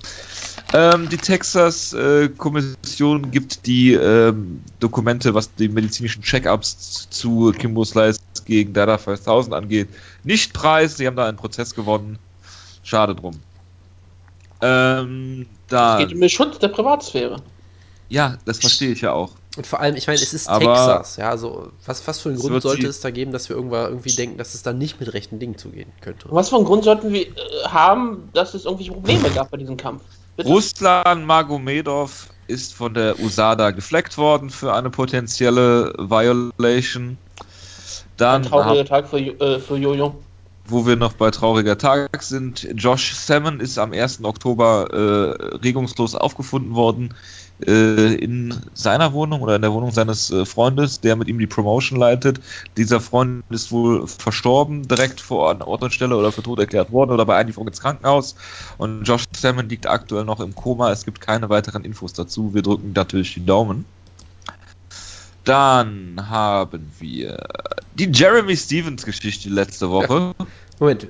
Ähm, die Texas-Kommission gibt die ähm, Dokumente, was die medizinischen Check-ups zu Kimbo Slice gegen Dada 5000 angeht, nicht preis. Sie haben da einen Prozess gewonnen. Schade drum. Ähm, da, Es geht um den Schutz der Privatsphäre. ja, das verstehe ich ja auch. Und vor allem, ich meine, es ist Aber Texas, ja, also was, was für einen Grund sollte es da geben, dass wir irgendwann irgendwie denken, dass es dann nicht mit rechten Dingen zugehen könnte? Was für einen Grund sollten wir äh, haben, dass es irgendwelche Probleme gab bei diesem Kampf? Bitte? Ruslan Magomedov ist von der USADA gefleckt worden für eine potenzielle Violation. Dann, Ein trauriger Tag für, äh, für Jojo. wo wir noch bei trauriger Tag sind, Josh Salmon ist am 1. Oktober äh, regungslos aufgefunden worden äh, in seiner Wohnung oder in der Wohnung seines äh, Freundes, der mit ihm die Promotion leitet. Dieser Freund ist wohl verstorben, direkt vor Ort Ort und Stelle oder für tot erklärt worden oder bei Einlieferung ins Krankenhaus. Und Josh Salmon liegt aktuell noch im Koma. Es gibt keine weiteren Infos dazu. Wir drücken natürlich die Daumen. Dann haben wir die Jeremy Stevens Geschichte letzte Woche. Moment, äh,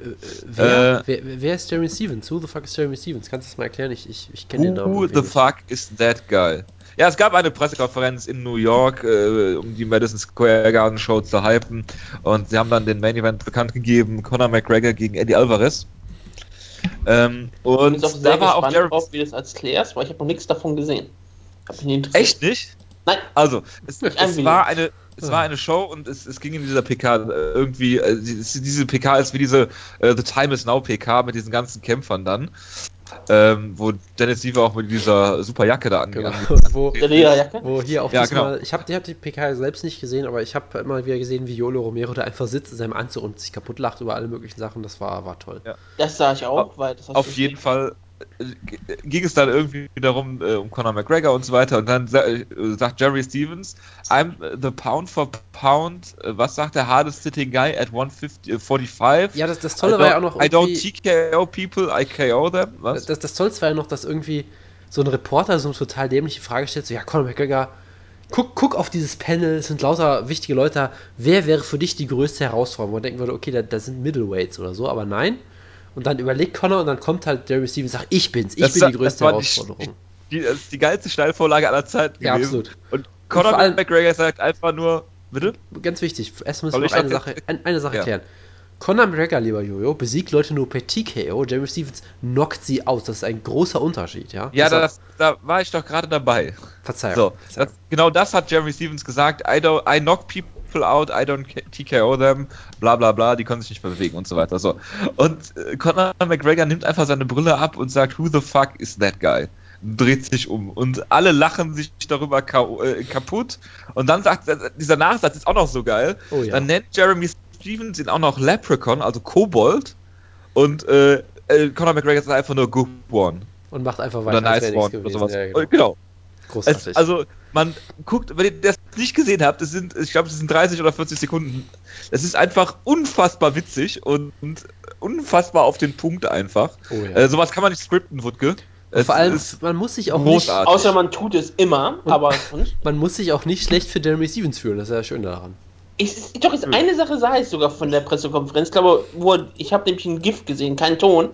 wer, Äh, wer, wer ist Jeremy Stevens? Who the fuck ist Jeremy Stevens? Kannst du das mal erklären? Ich, ich, ich kenne den Namen. Who the fuck is that guy? Ja, es gab eine Pressekonferenz in New York, äh, um die Madison Square Garden Show zu hypen. Und sie haben dann den Main Event bekannt gegeben: Conor McGregor gegen Eddie Alvarez. Ähm, Ich bin und auch sehr da war auch Jeremy. drauf, wie das als klärst, weil ich habe noch nichts davon gesehen. Echt nicht? Nein. Also, es, es, war eine, es war eine Show und es, es ging in dieser PK äh, irgendwie, äh, die- diese PK ist wie diese äh, The Time is Now PK mit diesen ganzen Kämpfern dann, ähm, wo Dennis Siever auch mit dieser super Jacke da Genau. angegangen Und wo, Der Lederjacke? wo hier auch Ja, diesmal, genau. ich habe die, hab die PK selbst nicht gesehen, aber ich habe immer wieder gesehen, wie Yolo Romero da einfach sitzt in seinem Anzug und sich kaputt lacht über alle möglichen Sachen. Das war, war toll. Ja. Das sah ich auch, weil das hast Auf jeden gesehen. Fall ging es dann irgendwie darum, äh, um Conor McGregor und so weiter. Und dann äh, sagt Jerry Stevens, I'm the pound for pound, äh, was sagt der hardest sitting guy at 150, äh, 45? Ja, das, das I Tolle war ja auch noch I don't TKO people, I KO them. Was? das, das Tollste war ja noch, dass irgendwie so ein Reporter so eine total dämliche Frage stellt, so, ja, Conor McGregor, guck, guck auf dieses Panel, es sind lauter wichtige Leute, da. wer wäre für dich die größte Herausforderung? Man denken würde, okay, da, da sind Middleweights oder so, aber nein. Und dann überlegt Conor und dann kommt halt Jerry Stevens und sagt, ich bin's, ich Das bin die größte die- Herausforderung. Die, das ist die geilste Steilvorlage aller Zeiten Ja, gewesen. absolut. Und Conor vor allem- McGregor sagt einfach nur, bitte? Ganz wichtig, erstmal müssen wir eine Sache, ein, eine Sache Ja. klären. Conor McGregor, lieber Jojo, besiegt Leute nur per TKO. Jeremy Stevens knockt sie aus. Das ist ein großer Unterschied, ja? Ja, Deshalb- das, da war ich doch gerade dabei. Verzeihung. So, Verzeihung. das, genau das hat Jeremy Stevens gesagt. I, don't, I knock people out, I don't TKO them, bla bla bla, die können sich nicht mehr bewegen und so weiter. So. Und äh, Conor McGregor nimmt einfach seine Brille ab und sagt, who the fuck is that guy? Dreht sich um und alle lachen sich darüber ka- äh, kaputt. Und dann sagt dieser Nachsatz ist auch noch so geil. Oh ja. Dann nennt Jeremy Stevens ihn auch noch Leprechaun, also Kobold. Und äh, äh, Conor McGregor sagt einfach nur Good One Und macht einfach weiter, oder Nice One oder gewesen. sowas. Ja, genau. Genau. Großartig. Es, also, man guckt, wenn ihr das nicht gesehen habt, das sind, ich glaube, das sind 30 oder 40 Sekunden. Es ist einfach unfassbar witzig und, und unfassbar auf den Punkt einfach. oh ja. Äh, sowas kann man nicht scripten, Wutke. Und Es vor allem, ist man muss sich auch großartig. Außer man tut es immer, aber nicht, [LAUGHS] man muss sich auch nicht schlecht für Jeremy Stevens fühlen. Das ist ja schön daran. Ich, doch, jetzt eine Sache sah ich sogar von der Pressekonferenz. Ich glaube, wo er, ich habe nämlich ein Gift gesehen, kein Ton.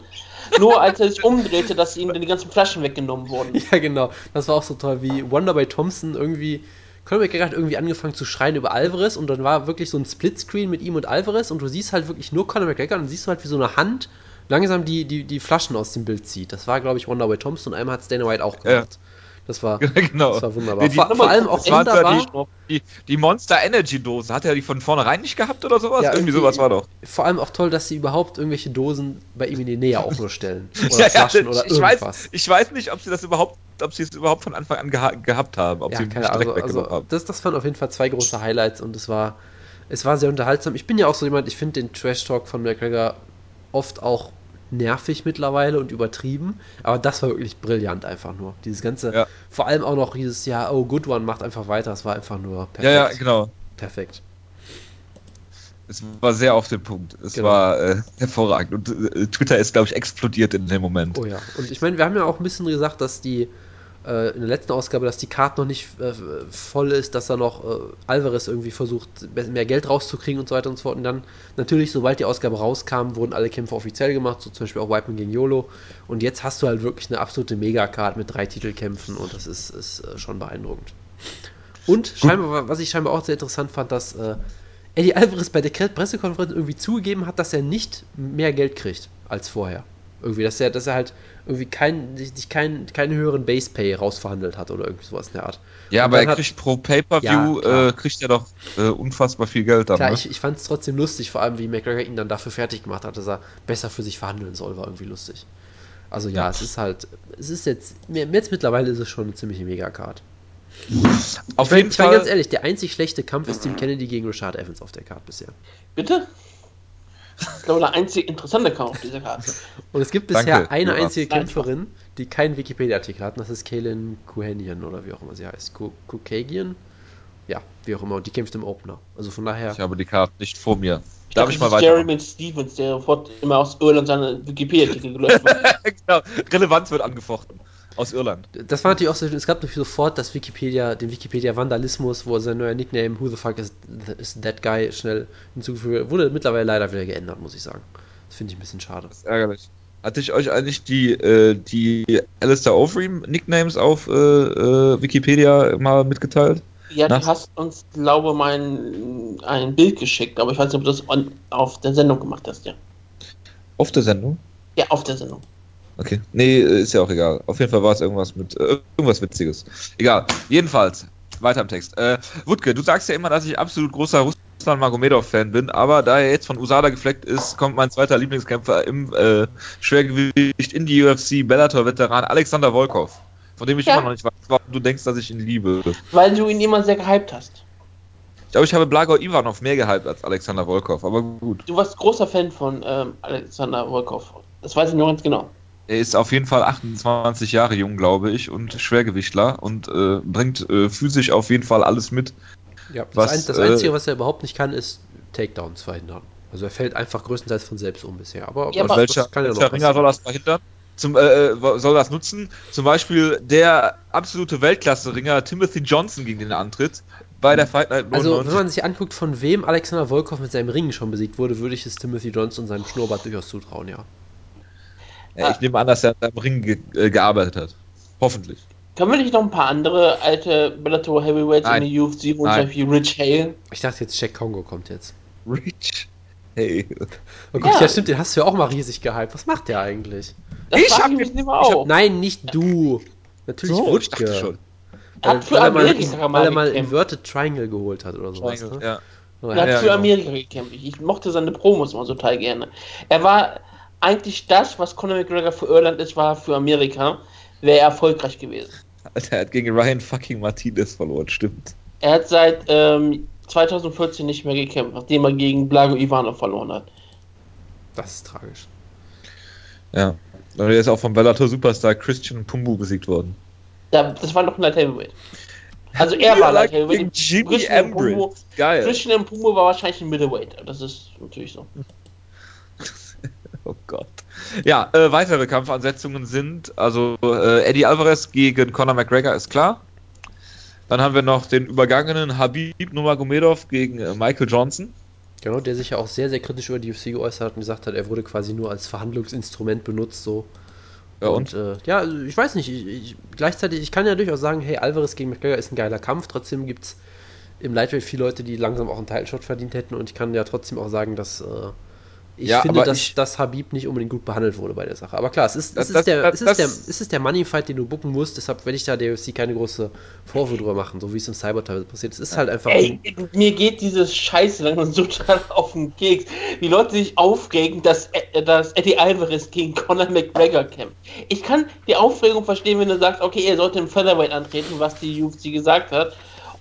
Nur als er sich umdrehte, dass ihm dann die ganzen Flaschen weggenommen wurden. [LAUGHS] Ja, genau. Das war auch so toll, wie Wonder by Thompson irgendwie. Conor McGregor hat irgendwie angefangen zu schreien über Alvarez und dann war wirklich so ein Splitscreen mit ihm und Alvarez und du siehst halt wirklich nur Conor McGregor und dann siehst du halt, wie so eine Hand langsam die, die, die Flaschen aus dem Bild zieht. Das war, glaube ich, Wonder by Thompson und einmal hat es Dana White auch gemacht. Das war, [LAUGHS] genau. das war wunderbar. Die- die- vor, vor allem auch wunderbar. Die, die Monster Energy Dose, hat er die von vornherein nicht gehabt oder sowas? Ja, irgendwie irgendwie- sowas war doch. Vor allem auch toll, dass sie überhaupt irgendwelche Dosen bei ihm in die Nähe auch nur stellen. [LAUGHS] Oder Ja, ja, Flaschen oder ich, irgendwas. weiß, ich weiß nicht, ob sie das überhaupt, ob sie es überhaupt von Anfang an geha gehabt haben, ob ja, sie keine Also, also haben. das, das waren auf jeden Fall zwei große Highlights und es war, es war sehr unterhaltsam. Ich bin ja auch so jemand, ich finde den Trash-Talk von McGregor oft auch nervig mittlerweile und übertrieben, aber das war wirklich brillant einfach nur. Dieses ganze, Ja. vor allem auch noch dieses Jahr, oh, Good One macht einfach weiter, das war einfach nur perfekt. Ja, ja, genau. Perfekt. Es war sehr auf den Punkt. Es Genau. war äh, hervorragend. Und äh, Twitter ist, glaube ich, explodiert in dem Moment. Oh ja. Und ich meine, wir haben ja auch ein bisschen gesagt, dass die äh, in der letzten Ausgabe, dass die Karte noch nicht äh, voll ist, dass da noch äh, Alvarez irgendwie versucht, mehr Geld rauszukriegen und so weiter und so fort. Und dann natürlich, sobald die Ausgabe rauskam, wurden alle Kämpfe offiziell gemacht, so zum Beispiel auch Whiteman gegen YOLO. Und jetzt hast du halt wirklich eine absolute Megacard mit drei Titelkämpfen und das ist, ist äh, schon beeindruckend. Und scheinbar, was ich scheinbar auch sehr interessant fand, dass äh, Eddie Alvarez bei der Pressekonferenz irgendwie zugegeben hat, dass er nicht mehr Geld kriegt als vorher. Irgendwie, dass er, dass er halt irgendwie kein, sich keinen keinen höheren Base Pay rausverhandelt hat oder irgendwie sowas in der Art. Ja, Und aber er hat- kriegt pro Pay-Per-View, Ja, äh, kriegt er doch äh, unfassbar viel Geld dann. Klar, ne? ich, ich fand es trotzdem lustig, vor allem wie McGregor ihn dann dafür fertig gemacht hat, dass er besser für sich verhandeln soll, war irgendwie lustig. Also ja, Ja. es ist halt, es ist jetzt, mir- jetzt mittlerweile ist es schon eine ziemliche Megacard. Auf Ich jeden ich meine Fall. ganz ehrlich, der einzig schlechte Kampf ist Tim Kennedy gegen Rashad Evans auf der Card bisher. Bitte? Ich glaube, der einzige interessante Kampf auf dieser Karte. [LAUGHS] Und es gibt bisher Danke, eine Jonas. einzige Nein, Kämpferin, die keinen Wikipedia-Artikel hat, und das ist Kaylin Kuhanian oder wie auch immer sie heißt. Ku- Kukagian? Ja, wie auch immer. Und die kämpft im Opener. Also von daher. Ich habe die Karte nicht vor mir. Ich Darf dachte, ich mal das ist weiter? Jeremy Stevens, der sofort immer aus Irland seine Wikipedia-Artikel gelöscht hat. [LAUGHS] genau. Relevanz wird angefochten. Aus Irland. Das war natürlich auch so, es gab natürlich sofort das Wikipedia, den Wikipedia-Vandalismus, wo sein neuer Nickname Who the fuck is, is that guy schnell hinzugefügt wurde. Wurde mittlerweile leider wieder geändert, muss ich sagen. Das finde ich ein bisschen schade. Das ist ärgerlich. Hatte ich euch eigentlich die, äh, die Alistair Overeem Nicknames auf äh, äh, Wikipedia mal mitgeteilt? Ja, Na? du hast uns, glaube ich, mein, ein Bild geschickt, aber ich weiß nicht, ob du das on, auf der Sendung gemacht hast, ja. Auf der Sendung? Ja, auf der Sendung. Okay. Nee, ist ja auch egal. Auf jeden Fall war es irgendwas mit äh, irgendwas Witziges. Egal. Jedenfalls, weiter im Text. Äh, Wutke, du sagst ja immer, dass ich absolut großer Russland Magomedov-Fan bin, aber da er jetzt von USADA gefleckt ist, kommt mein zweiter Lieblingskämpfer im äh, Schwergewicht in die UFC, Bellator-Veteran Alexander Volkov. Von dem ich Ja. immer noch nicht weiß, warum du denkst, dass ich ihn liebe. Weil du ihn immer sehr gehypt hast. Ich glaube, ich habe Blagor Ivanov mehr gehypt als Alexander Volkov, aber gut. Du warst großer Fan von ähm, Alexander Volkov. Das weiß ich noch ganz genau. Er ist auf jeden Fall 28 Jahre jung, glaube ich, und Schwergewichtler und äh, bringt äh, physisch auf jeden Fall alles mit. Ja, das, Was, ein, das äh, Einzige, was er überhaupt nicht kann, ist Takedowns verhindern. Also er fällt einfach größtenteils von selbst um bisher. Aber, Ja, aber welcher das kann noch welcher Ringer soll das verhindern? Zum, äh, äh, soll das nutzen? Zum Beispiel der absolute Weltklasse-Ringer Timothy Johnson gegen den antritt bei der Fight Night Also, 99. wenn man sich anguckt, von wem Alexander Volkov mit seinem Ringen schon besiegt wurde, würde ich es Timothy Johnson und seinem Schnurrbart durchaus zutrauen, ja. Ja, ich nehme an, dass er an seinem Ring ge äh, gearbeitet hat. Hoffentlich. Können wir nicht noch ein paar andere alte Bellator Heavyweights Nein. in der UFC holen. Beispiel Rich Hale? Ich dachte jetzt, Jack Kongo kommt jetzt. Rich. Hey. Oh Gott, ja. Ja. stimmt, den hast du ja auch mal riesig gehypt. Was macht der eigentlich? Das Ich hab ich ihn- mich immer ich hab- auch. Nein, nicht du. Natürlich So, ich Wutke. dachte schon. Er hat für weil, er mal, Amerika weil mal er mal gekämpft. Inverted Triangle geholt hat oder sowas. Triangle, Ne? Ja. Oh, Er hat Ja, für genau. Amerika gekämpft. Ich mochte seine Promos immer total gerne. Er war eigentlich das, was Conor McGregor für Irland ist, war für Amerika. Wäre er erfolgreich gewesen. Alter, er hat gegen Ryan fucking Martinez verloren, stimmt. Er hat seit ähm, 2014 nicht mehr gekämpft, nachdem er gegen Blago Ivanov verloren hat. Das ist tragisch. Ja. Und er ist auch vom Bellator Superstar Christian Pumbu besiegt worden. Da, das war noch ein Light Heavyweight. Also [LAUGHS] er war Light Heavyweight. Jimmy Christian. Mpumu- Geil. Christian Mpumu war wahrscheinlich ein Middleweight. Das ist natürlich so. Oh Gott. Ja, äh, weitere Kampfansetzungen sind, also äh, Eddie Alvarez gegen Conor McGregor ist klar. Dann haben wir noch den übergangenen Habib Nurmagomedov gegen äh, Michael Johnson. Genau, der sich ja auch sehr, sehr kritisch über die UFC geäußert hat und gesagt hat, er wurde quasi nur als Verhandlungsinstrument benutzt, so. Ja, und äh, ja, also ich weiß nicht, ich, ich, gleichzeitig, ich kann ja durchaus sagen, hey, Alvarez gegen McGregor ist ein geiler Kampf, trotzdem gibt es im Lightweight viele Leute, die langsam auch einen Title-Shot verdient hätten und ich kann ja trotzdem auch sagen, dass äh, ich Ja, finde, dass, ich- dass Habib nicht unbedingt gut behandelt wurde bei der Sache. Aber klar, es ist, Das- es ist, das- der, das- es ist, das- der, es ist der Money-Fight, den du bucken musst, deshalb werde ich da der UFC keine große Vorwürfe drüber machen, so wie es im Cyber teilweise passiert. Es ist halt einfach... Ey, mir geht dieses Scheiße langsam so total [LAUGHS] auf den Keks. Die Leute sich aufregen, dass, äh, dass Eddie Alvarez gegen Conor McGregor kämpft. Ich kann die Aufregung verstehen, wenn du sagst, okay, er sollte im Featherweight antreten, was die UFC gesagt hat.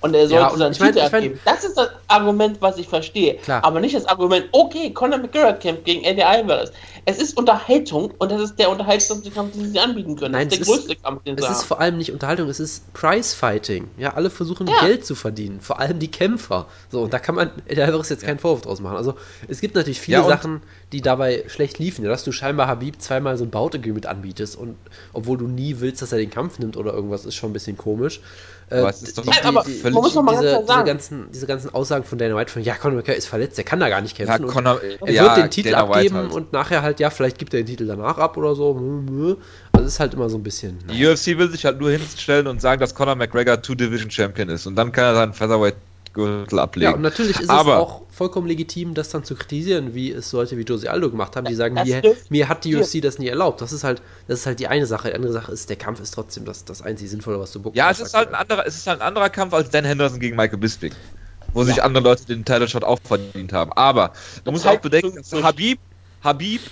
Und er sollte und seinen ich mein- Titel ich mein- abgeben. Das ist das Argument, was ich verstehe. Klar. Aber nicht das Argument, okay, Conor McGregor kämpft gegen Eddie Alvarez. Es ist Unterhaltung und das ist der unterhaltsamste Kampf, den sie anbieten können. Nein, das ist es der ist- größte Kampf, den Es sie ist haben. vor allem nicht Unterhaltung, es ist Prize-Fighting. Ja, alle versuchen Ja. Geld zu verdienen, vor allem die Kämpfer. So, und da kann man Eddie Alvarez jetzt keinen Vorwurf draus machen. Also, es gibt natürlich viele Ja, Sachen, die dabei schlecht liefen. Ja, dass du scheinbar Habib zweimal so ein Bautegü mit anbietest und obwohl du nie willst, dass er den Kampf nimmt oder irgendwas, ist schon ein bisschen komisch. Äh, Aber es ist doch die, Nein, aber die, man muss doch mal ganz diese, klar diese, sagen. ganzen, diese ganzen Aussagen von Dana White von, ja, Conor McGregor ist verletzt, der kann da gar nicht kämpfen. Ja, und Conor, er ja, wird den Titel Dana abgeben halt. und nachher halt, ja, vielleicht gibt er den Titel danach ab oder so. Also es ist halt immer so ein bisschen. Die UFC will sich halt nur hinstellen und sagen, dass Conor McGregor Two-Division Champion ist. Und dann kann er seinen Featherweight Gürtel ablegen. Ja, und natürlich ist Aber- es auch vollkommen legitim, das dann zu kritisieren, wie es Leute wie Jose Aldo gemacht haben, die sagen, mir, mir hat die. UFC das nie erlaubt. Das ist halt, das ist halt die eine Sache. Die andere Sache ist, der Kampf ist trotzdem das, das einzig Sinnvolle, was du bucken Ja, es ist halt ein anderer, es ist halt ein anderer Kampf als Dan Henderson gegen Michael Bisping, wo sich andere Leute den Title Shot auch verdient haben. Aber du musst auch halt bedenken, dass Habib, Habib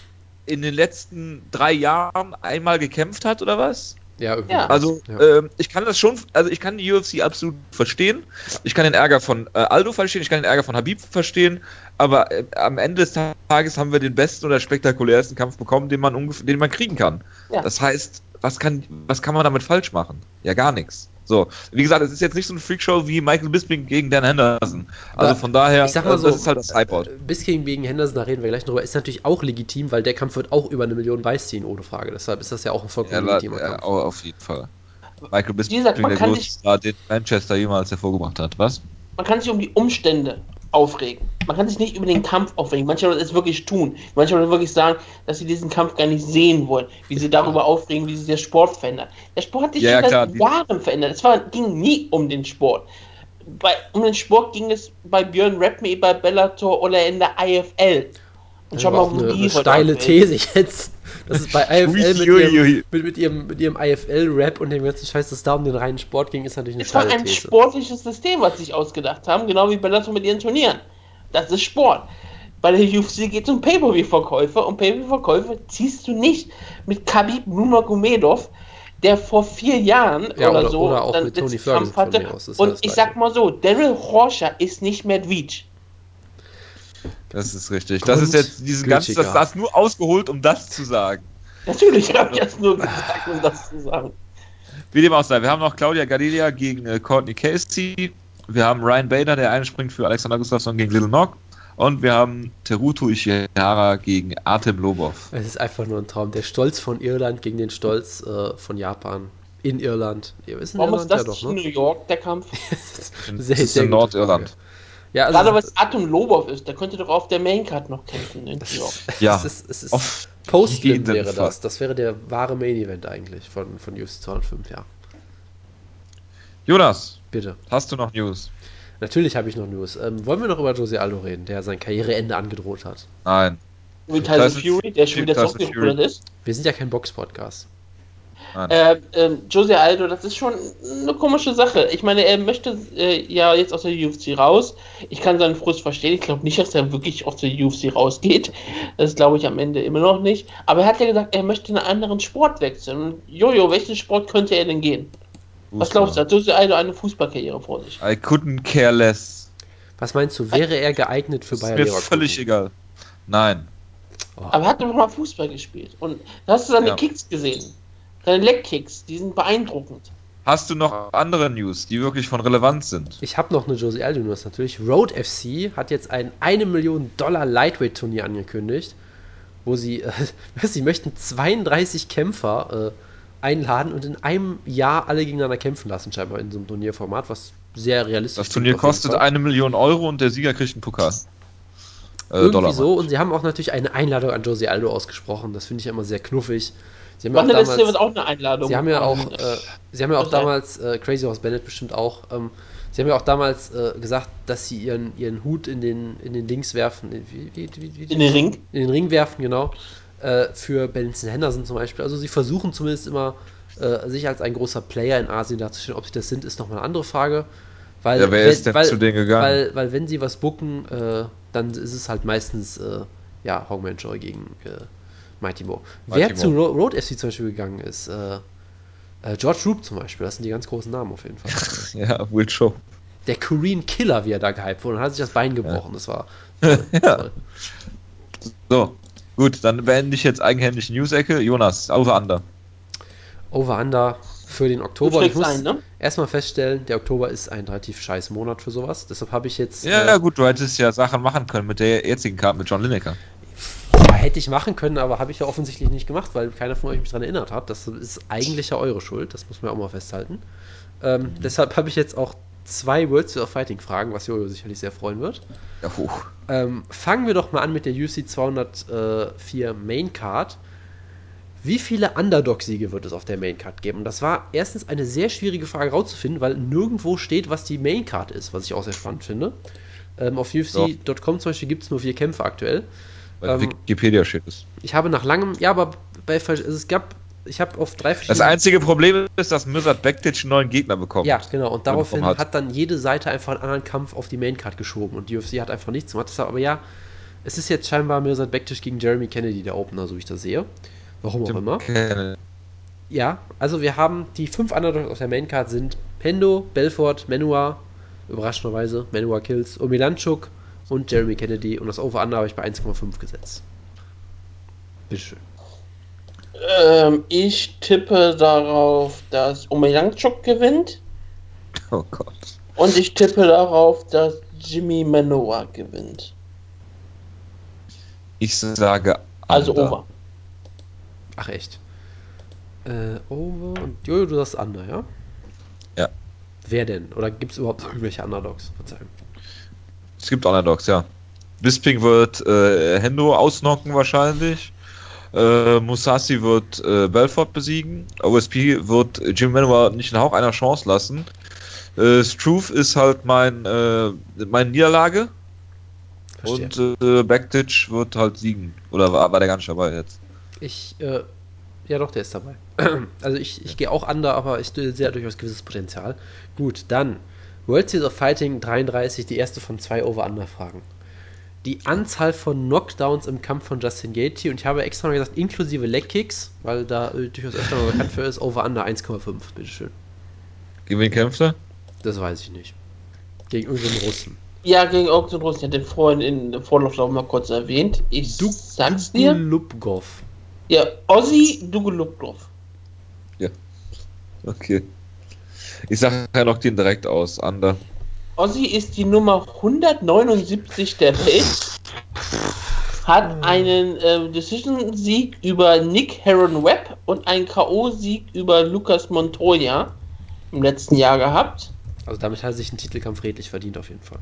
in den letzten drei Jahren einmal gekämpft hat oder was? Ja, irgendwie. Ja. Also Ja. ähm, ich kann das schon, also ich kann die UFC absolut verstehen. Ich kann den Ärger von äh, Aldo verstehen, ich kann den Ärger von Habib verstehen, aber äh, am Ende des Tages haben wir den besten oder spektakulärsten Kampf bekommen, den man ungefähr, den man kriegen kann. Ja. Das heißt, was kann, was kann man damit falsch machen? Ja, gar nichts. So, wie gesagt, es ist jetzt nicht so eine Freakshow wie Michael Bisping gegen Dan Henderson. Also Aber von daher, ich sag mal äh, so, das ist halt das Cyborg. äh, Bisping gegen Henderson, da reden wir gleich drüber, ist natürlich auch legitim, weil der Kampf wird auch über eine Million Buys ziehen, ohne Frage. Deshalb ist das ja auch ein Ja, vollkommen la- legitimer ja, Kampf. au- auf jeden Fall. Michael Bisping, gesagt, man der kann größte Star, den Manchester jemals hervorgebracht hat. Was? man kann sich um die Umstände aufregen. Man kann sich nicht über den Kampf aufregen. Manche Leute es wirklich tun. Manche Leute wirklich sagen, dass sie diesen Kampf gar nicht sehen wollen. Wie sie darüber aufregen, wie sich der Sport verändert. Der Sport hat sich Ja, schon klar, seit Jahren verändert. Es war, ging nie um den Sport. Bei, um den Sport ging es bei Björn Rapme, bei Bellator oder in der IFL. Und schau ist mal, wo eine, die eine steile These jetzt. Das ist bei [LAUGHS] IFL mit ihrem, mit, mit ihrem, mit ihrem IFL-Rap und dem ganzen Scheiß, das da um den reinen Sport ging, ist natürlich eine Es war ein These. sportliches System, was sie sich ausgedacht haben, genau wie Bellator mit ihren Turnieren. Das ist Sport. Bei der UFC geht es um Pay-Per-View-Verkäufe und Pay-Per-View-Verkäufe ziehst du nicht mit Khabib Nurmagomedov, der vor vier Jahren Ja, oder, oder- so oder auch dann mit Tony Ferguson Kampf hatte. Und ich sag mal so, Daryl Horscher ist nicht Medvedev. Das ist richtig. Das ist jetzt diesen ganzen, das hast nur ausgeholt, um das zu sagen. Natürlich habe ich das nur gesagt, um das zu sagen. Wie dem auch sei, wir haben noch Claudia Gadelia gegen äh, Courtney Casey. Wir haben Ryan Bader, der einspringt für Alexander Gustafsson gegen Little Nog. Und wir haben Teruto Ishihara gegen Artem Lobov. Es ist einfach nur ein Traum. Der Stolz von Irland gegen den Stolz äh, von Japan in Irland. Ihr wisst in Warum ist Irland das ja doch, nicht in ne? New York, der Kampf? [LAUGHS] Das ist in gute Nordirland. Frage. Ja, also Gerade was Atom Lobov ist, der könnte doch auf der Maincard noch kämpfen. Ja, es ist, es ist auf Postlim wäre Fall. das. Das wäre der wahre Main Event eigentlich von, von UFC 205, ja. Jonas, Bitte. hast du noch News? Natürlich habe ich noch News. Ähm, wollen wir noch über Jose Aldo reden, der sein Karriereende angedroht hat? Nein. Wie Tyson Fury, der schon wieder zurückgerudert ist. Wir sind ja kein Box-Podcast. Äh, ähm, Jose Aldo, das ist schon eine komische Sache. Ich meine, er möchte äh, ja jetzt aus der UFC raus. Ich kann seinen Frust verstehen. Ich glaube nicht, dass er wirklich aus der UFC rausgeht. Das glaube ich am Ende immer noch nicht. Aber er hat ja gesagt, er möchte einen anderen Sport wechseln. Und Jojo, welchen Sport könnte er denn gehen? Was glaubst du? Hat Jose Aldo eine Fußballkarriere vor sich? I couldn't care less. Was meinst du, wäre er geeignet für Das ist Bayer mir Leverkusen? völlig egal. Nein. Aber er hat doch mal Fußball gespielt. Und da hast du seine Ja. Kicks gesehen. Seine Leg-Kicks, die sind beeindruckend. Hast du noch andere News, die wirklich von Relevanz sind? Ich habe noch eine Jose Aldo News natürlich. Road FC hat jetzt ein 1 Million Dollar Lightweight Turnier angekündigt, wo sie, äh, [LAUGHS] sie möchten 32 Kämpfer äh, einladen und in einem Jahr alle gegeneinander kämpfen lassen, scheinbar in so einem Turnierformat, was sehr realistisch Das klingt Turnier kostet eine Million Euro und der Sieger kriegt einen Pokal. Äh, Irgendwie Dollar. so. Und sie haben auch natürlich eine Einladung an Jose Aldo ausgesprochen. Das finde ich ja immer sehr knuffig. Sie haben ja auch damals, auch eine Einladung. sie haben ja auch, äh, sie haben ja auch damals, äh, Crazy Horse Bennett bestimmt auch, ähm, sie haben ja auch damals äh, gesagt, dass sie ihren, ihren Hut in den, in den Dings werfen. Wie, wie, wie, wie, in den Ring. in den Ring werfen, genau. Äh, für Benson Henderson zum Beispiel. Also sie versuchen zumindest immer, äh, sich als ein großer Player in Asien darzustellen. Ob sie das sind, ist nochmal eine andere Frage. Weil, Ja, wer wenn- ist denn weil, zu denen gegangen? Weil, weil wenn sie was booken, äh, dann ist es halt meistens äh, ja, Hongman Joy gegen äh, Mighty Mo. Mighty Wer Mo. zu Ro Road FC zum Beispiel gegangen ist, äh, äh, George Roop zum Beispiel, das sind die ganz großen Namen auf jeden Fall. [LAUGHS] Ja, Will Show. Der Korean Killer, wie er da gehypt wurde, und hat sich das Bein gebrochen. Das war [LAUGHS] toll. toll. So, gut, dann beende ich jetzt eigenhändig die News-Ecke. Jonas, over under. Over-Under für den Oktober. Ich muss ein, ne? erstmal feststellen, der Oktober ist ein relativ scheiß Monat für sowas. Deshalb habe ich jetzt. Ja, äh, ja, gut, du hättest ja Sachen machen können mit der jetzigen Karte mit John Lineker. Hätte ich machen können, aber habe ich ja offensichtlich nicht gemacht, weil keiner von euch mich daran erinnert hat. Das ist eigentlich ja eure Schuld, das muss man ja auch mal festhalten. Ähm, Mhm. Deshalb habe ich jetzt auch zwei World Series of Fighting Fragen, was Jojo sicherlich sehr freuen wird. Ja, hoch. Ähm, fangen wir doch mal an mit der UC 204 Main Card. Wie viele Underdog-Siege wird es auf der Maincard geben? Und das war erstens eine sehr schwierige Frage rauszufinden, weil nirgendwo steht, was die Maincard ist, was ich auch sehr spannend finde. Ähm, auf UFC.com zum Beispiel gibt es nur vier Kämpfe aktuell. Bei Ähm, Wikipedia steht es. Ich habe nach langem, ja, aber bei, also es gab, ich habe auf drei Das verschiedene. einzige Problem ist, dass Mirsad Bektic einen neuen Gegner bekommt. Ja, genau. Und daraufhin hat. hat. dann jede Seite einfach einen anderen Kampf auf die Maincard geschoben und die UFC hat einfach nichts gemacht. Deshalb, aber ja, es ist jetzt scheinbar Mirsad Bektic gegen Jeremy Kennedy der Opener, so wie ich das sehe. Warum auch Tim immer. Kennedy. Ja, also wir haben die fünf Underdogs auf der Maincard sind Hendo, Belfort, Menua, überraschenderweise, Menua Kills, Omilanchuk und Jeremy Kennedy und das Over-Under habe ich bei 1,5 gesetzt. Bitteschön. Ähm, ich tippe darauf, dass Omeyanchuk gewinnt. Oh Gott. Und ich tippe darauf, dass Jimmy Manoa gewinnt. Ich sage Also Under. over. Ach echt. Äh, Over und Jojo, du sagst Under, ja? Ja. Wer denn? Oder gibt es überhaupt [LAUGHS] irgendwelche Underdogs? Verzeihung. Es gibt Underdogs, ja. Bisping wird äh, Hendo ausnocken wahrscheinlich. Äh, Musashi wird äh, Belfort besiegen. OSP wird Jim Manuel nicht einen Hauch einer Chance lassen. Äh, Struve ist halt mein, äh, meine Niederlage. Verstehe. Und äh, Backditch wird halt siegen. Oder war, war der gar nicht dabei jetzt? Ich, äh, ja doch, der ist dabei. [CLEARS THROAT] Also ich, ich gehe auch under, aber ich sehe durchaus gewisses Potenzial. Gut, dann World Series of Fighting 33, die erste von zwei Over-Under-Fragen. Die Anzahl von Knockdowns im Kampf von Justin Gaethje und ich habe extra mal gesagt, inklusive Leg-Kicks, weil da äh, durchaus öfter mal bekannt für ist, Over-Under 1,5, bitteschön. Gegen wen kämpft er? Das weiß ich nicht. Gegen irgendeinen Russen. Ja, gegen irgendeinen Russen. Ich hatte den vorhin in der Vorlauflauf mal kurz erwähnt. Ich Du- sag's dir. Lubkov. Ja, Ozzy Dugulubdov. Okay. Ich sage, er lockt ihn direkt aus. Under. Ozzy ist die Nummer 179 der Welt. Hat einen ähm, Decision-Sieg über Nick Heron Webb und einen K.O.-Sieg über Lucas Montoya im letzten Jahr gehabt. Also damit hat er sich einen Titelkampf redlich verdient auf jeden Fall.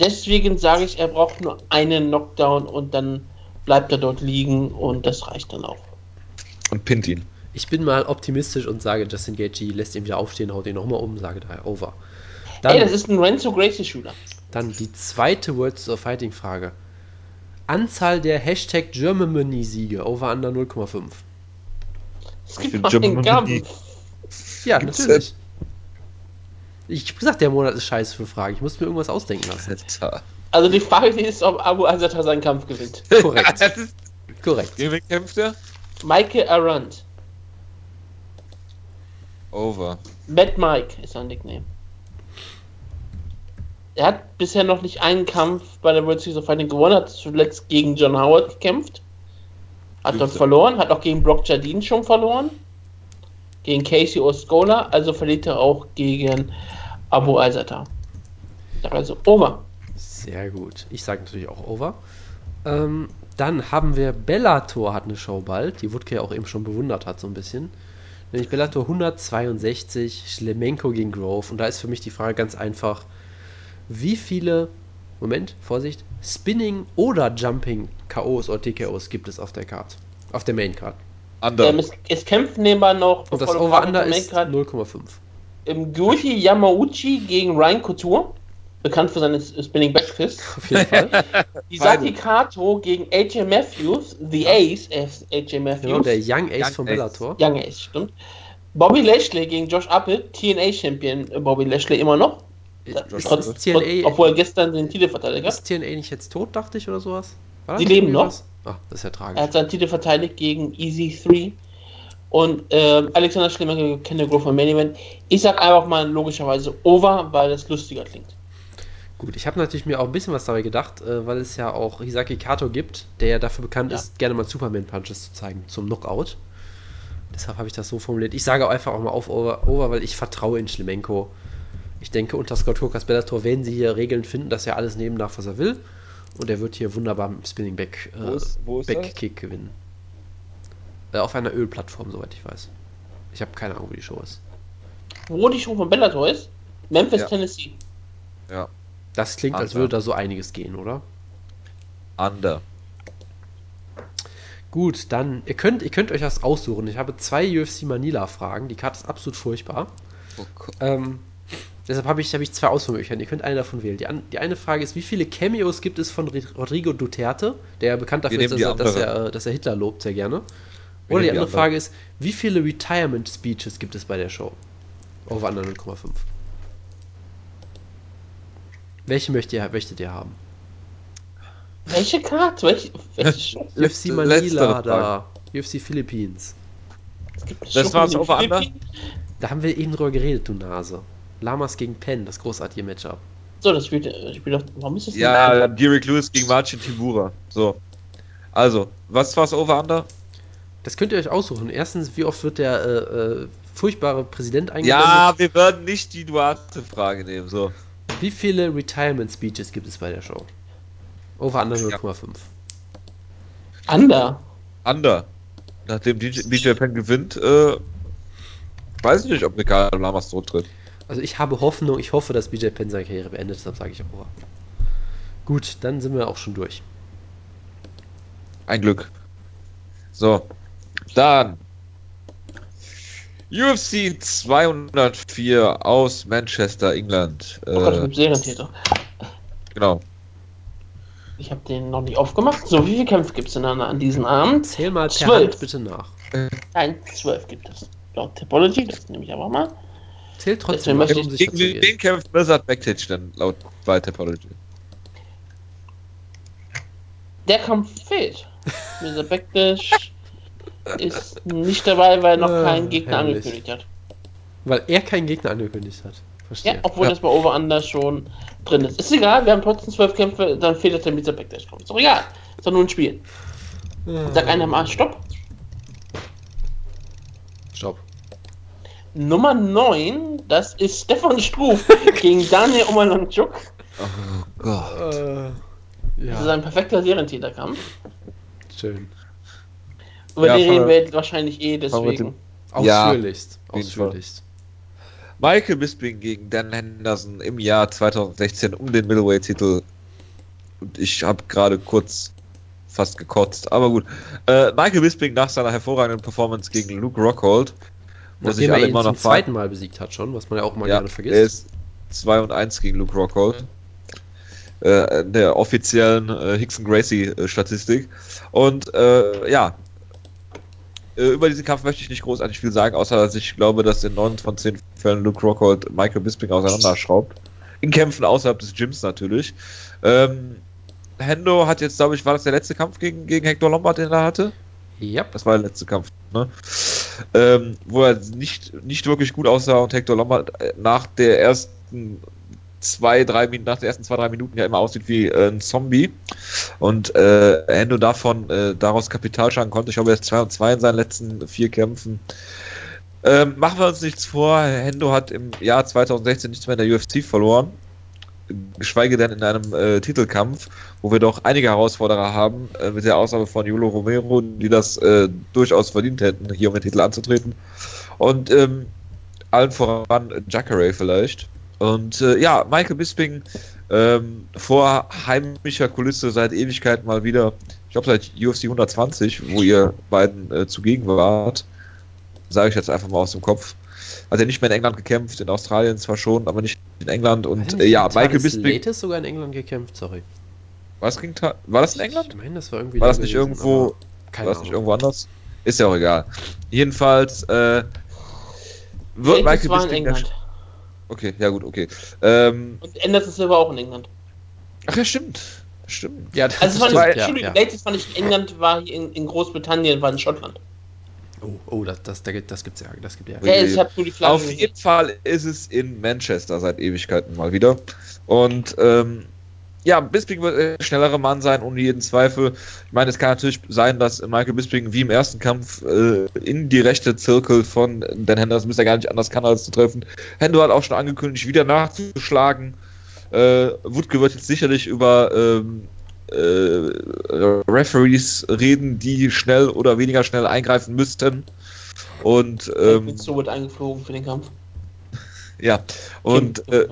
Deswegen sage ich, er braucht nur einen Knockdown und dann bleibt er dort liegen und das reicht dann auch. Und pinnt ihn. Ich bin mal optimistisch und sage, Justin Gaethje lässt ihn wieder aufstehen, haut ihn nochmal um, sage daher over. Dann, Ey, das ist ein Renzo Gracie-Shooter. dann die zweite Worlds of Fighting Frage. Anzahl der Hashtag Germany-Siege, over under 0,5. Es Ich gibt einen. Kampf. Ja, Gibt's natürlich. Ich hab gesagt, der Monat ist scheiße für Fragen. Ich muss mir irgendwas ausdenken lassen. Alter. Also die Frage ist, ob Abu Azata seinen Kampf gewinnt. Korrekt. [LAUGHS] Korrekt. gegen wen kämpft er? Michael Arendt. Over. Mad Mike ist sein Nickname. Er hat bisher noch nicht einen Kampf bei der World Series of Fighting gewonnen, hat zuletzt gegen John Howard gekämpft. Hat dort verloren, hat auch gegen Brock Jardine schon verloren. Gegen Casey Oscola, also verliert er auch gegen Abu Azata. Also over. Sehr gut. Ich sage natürlich auch over. Ähm, dann haben wir Bellator hat eine Show bald, die Wutke ja auch eben schon bewundert hat, so ein bisschen. Nämlich Bellator 162, Schlemenko gegen Grove. Und da ist für mich die Frage ganz einfach: Wie viele, Moment, Vorsicht, Spinning oder Jumping KOs oder TKOs gibt es auf der Card? Auf der Main Card. Under. Ähm, es, es kämpfen nebenbei noch, Und das Over-Under ist zur Main Card, 0,5. im Gyuji Yamauchi gegen Ryan Couture, bekannt für seine Spinning Backfist. [LAUGHS] Auf jeden Fall. [LAUGHS] Isaki Kato gegen AJ Matthews, The Ace, äh, AJ Matthews. genau, der Young Ace Young von Ace. Bellator. Young Ace, stimmt. Bobby Lashley gegen Josh Appel, TNA-Champion äh, Bobby Lashley immer noch. Ist, Trotz, ist, TNA, obwohl er gestern den Titel verteidigt hat. ist TNA nicht jetzt tot, dachte ich, oder sowas? Nicht leben noch. was? Ah, das ist ja tragisch. Er hat seinen Titel verteidigt gegen Easy 3. Und ähm, Alexander Schlemmer gegen Kenny Grove im Main Event. Ich sag einfach mal logischerweise over, weil das lustiger klingt. Gut, ich habe natürlich mir auch ein bisschen was dabei gedacht, äh, weil es ja auch Hisaki Kato gibt, der ja dafür bekannt Ja. ist, gerne mal Superman-Punches zu zeigen zum Knockout. Deshalb habe ich das so formuliert. Ich sage auch einfach auch mal auf over, over weil ich vertraue in Schlemenko. Ich denke, unter Scott Hooker's Bellator werden sie hier Regeln finden, dass er alles nehmen darf, was er will. Und er wird hier wunderbar mit dem Spinning Back, äh, Wo ist- wo ist Back Kick gewinnen. Äh, auf einer Ölplattform, soweit ich weiß. Ich habe keine Ahnung, wo die Show ist. Wo die Show von Bellator ist? Memphis, Ja. Tennessee. Ja. Das klingt, als Under. würde da so einiges gehen, oder? Under. Gut, dann, ihr könnt, ihr könnt euch was aussuchen. Ich habe zwei UFC Manila-Fragen. Die Karte ist absolut furchtbar. Oh. Ähm, deshalb habe ich, habe ich zwei Auswahlmöglichkeiten. Ihr könnt eine davon wählen. Die, an, die eine Frage ist, wie viele Cameos gibt es von Ri- Rodrigo Duterte, der ja bekannt dafür ist, dass er, dass, andere. er, dass er Hitler lobt sehr gerne. Wir Oder die nehmen die andere andere. Frage ist, wie viele Retirement-Speeches gibt es bei der Show? Over under 0,5. Welche möchtet ihr, möchtet ihr haben? Welche Karte? Welche, welche? UFC Manila da. UFC Philippines. Es Das in den Over Under? Philippinen? Da haben wir eben drüber geredet, du Nase. Lamas gegen Penn, das großartige Matchup. So, das spielt, das spielt doch. Warum ist das denn- Ja, Derek Lewis gegen Marcin Tibura. So. Also, was war's Over-Under? Das könnt ihr euch aussuchen. Erstens, wie oft wird der äh, äh, furchtbare Präsident eingeblendet? Ja, wir werden nicht die Duarte-Frage nehmen. So. Wie viele Retirement Speeches gibt es bei der Show? Over under 0,5. Under. Under. Nachdem DJ, DJ Penn gewinnt, äh, weiß ich nicht, ob Ricardo Lamas zurücktritt. Also ich habe Hoffnung, ich hoffe, dass BJ Penn seine Karriere beendet, deshalb sage ich Over. Gut, dann sind wir auch schon durch. Ein Glück. So. Dann. UFC 204 aus Manchester, England. Oh Gott, Äh, mit Serientäter. genau. Ich habe den noch nicht aufgemacht. So, wie viele Kämpfe gibt es denn an, diesem Abend? Zähl mal per Zwölf. Hand bitte nach. Nein, zwölf gibt es. Laut Typology, das nehme ich aber mal. Zähl Deswegen trotzdem, möchte um Gegen wen gehen. kämpft Blizzard Backtage denn laut bei Topology? Der Kampf fehlt. [LAUGHS] Mr. Bektisch ist nicht dabei, weil er noch Ah, keinen Gegner herrlich. angekündigt hat. Weil er keinen Gegner angekündigt hat. Verstehe. Ja, obwohl Ja. das bei Over schon drin ist. Ist egal, wir haben trotzdem zwölf Kämpfe, dann fehlt jetzt der Mr. Bektisch. Ist doch egal. Ist doch nur ein Spiel. Sag einer mal Stopp. Stopp. Nummer 9, das ist Stefan Struf [LAUGHS] gegen Daniel Omalanchuk. Oh Gott. Äh, Das ist ja, ein perfekter Serientäterkampf. schön. Über Ja, fangen reden wir- wahrscheinlich eh, deswegen. Ja, Ausführlichst. Fall. Ausführlichst. Michael Bisping gegen Dan Henderson im Jahr 2016 um den Middleweight-Titel. Und ich habe gerade kurz fast gekotzt, aber gut. Äh, Michael Bisping nach seiner hervorragenden Performance gegen Luke Rockhold, wo sich er alle ihn immer zum noch fragen, zweiten Mal besiegt hat schon, was man ja auch mal ja, gerne er vergisst. ist 2 und 1 gegen Luke Rockhold. Äh, der offiziellen äh, Hickson Gracie äh, Statistik. Und äh, ja, über diesen Kampf möchte ich nicht großartig viel sagen, außer dass ich glaube, dass in 9 von 10 Fällen Luke Rockhold Michael Bisping auseinanderschraubt. In Kämpfen außerhalb des Gyms natürlich. Ähm, Hendo hat jetzt, glaube ich, war das der letzte Kampf gegen, gegen Hector Lombard, den er hatte? Ja. Das war der letzte Kampf, ne? Ähm, wo er nicht, nicht wirklich gut aussah und Hector Lombard äh, nach der ersten zwei, drei Minuten, nach den ersten zwei, drei Minuten ja immer aussieht wie äh, ein Zombie. Und äh, Hendo davon äh, daraus Kapital schlagen konnte. Ich glaube, er ist 2 und 2 in seinen letzten vier Kämpfen. Ähm, machen wir uns nichts vor, Hendo hat im Jahr 2016 nichts mehr in der UFC verloren. Geschweige denn in einem äh, Titelkampf, wo wir doch einige Herausforderer haben, äh, mit der Ausnahme von Jolo Romero, die das äh, durchaus verdient hätten, hier um den Titel anzutreten. Und ähm, allen voran Jacare vielleicht. Und äh, ja, Michael Bisping ähm, vor heimischer Kulisse seit Ewigkeit mal wieder, ich glaube seit UFC 120, wo ihr beiden äh, zugegen wart, sage ich jetzt einfach mal aus dem Kopf. Hat er nicht mehr in England gekämpft, in Australien zwar schon, aber nicht in England. Und äh, ja, Michael Bisping. Latis sogar in England gekämpft, sorry. Was ging war das in England? Ich meine, das war irgendwie War da das nicht gewesen, irgendwo, war das nicht Ahnung. irgendwo anders? Ist ja auch egal. Jedenfalls äh, wird Michael war in Bisping. Okay, ja gut, okay. Ähm, Und Anderson Silva auch in England. ach ja, stimmt. Stimmt. Ja, das Also es war stimmt, nicht, ja, Entschuldigung, ja. Latis war nicht in England, war hier in, in Großbritannien, war in Schottland. Oh, oh das, das, das, das gibt's ja. Das gibt ja. Ja, ich habe nur die Flagge Auf jeden Fall ist es in Manchester seit Ewigkeiten mal wieder. Und ähm, ja, Bisping wird der schnellere Mann sein, ohne jeden Zweifel. Ich meine, es kann natürlich sein, dass Michael Bisping wie im ersten Kampf äh, in die rechte Zirkel von Dan Henderson, bis er gar nicht anders kann, als zu treffen. Hendo hat auch schon angekündigt, wieder nachzuschlagen. Äh, Wutke wird jetzt sicherlich über ähm, äh, Referees reden, die schnell oder weniger schnell eingreifen müssten. Und Ähm, so wird eingeflogen für den Kampf. [LAUGHS] ja, und äh,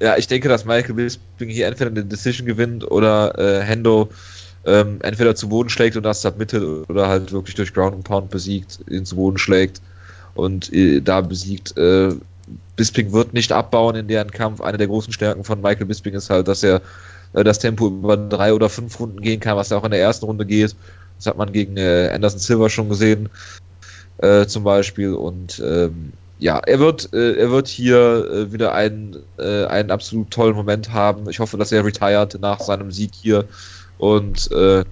ja, ich denke, dass Michael Bisping hier entweder eine Decision gewinnt oder äh, Hendo ähm, entweder zu Boden schlägt und das submittet oder halt wirklich durch Ground and Pound besiegt, ihn zu Boden schlägt und äh, da besiegt. Äh, Bisping wird nicht abbauen in deren Kampf. Eine der großen Stärken von Michael Bisping ist halt, dass er äh, das Tempo über drei oder fünf Runden gehen kann, was ja auch in der ersten Runde geht. Das hat man gegen äh, Anderson Silver schon gesehen, äh, zum Beispiel. Und ähm, ja, er wird, äh, er wird hier äh, wieder einen, äh, einen absolut tollen Moment haben. Ich hoffe, dass er retired nach seinem Sieg hier. Und äh,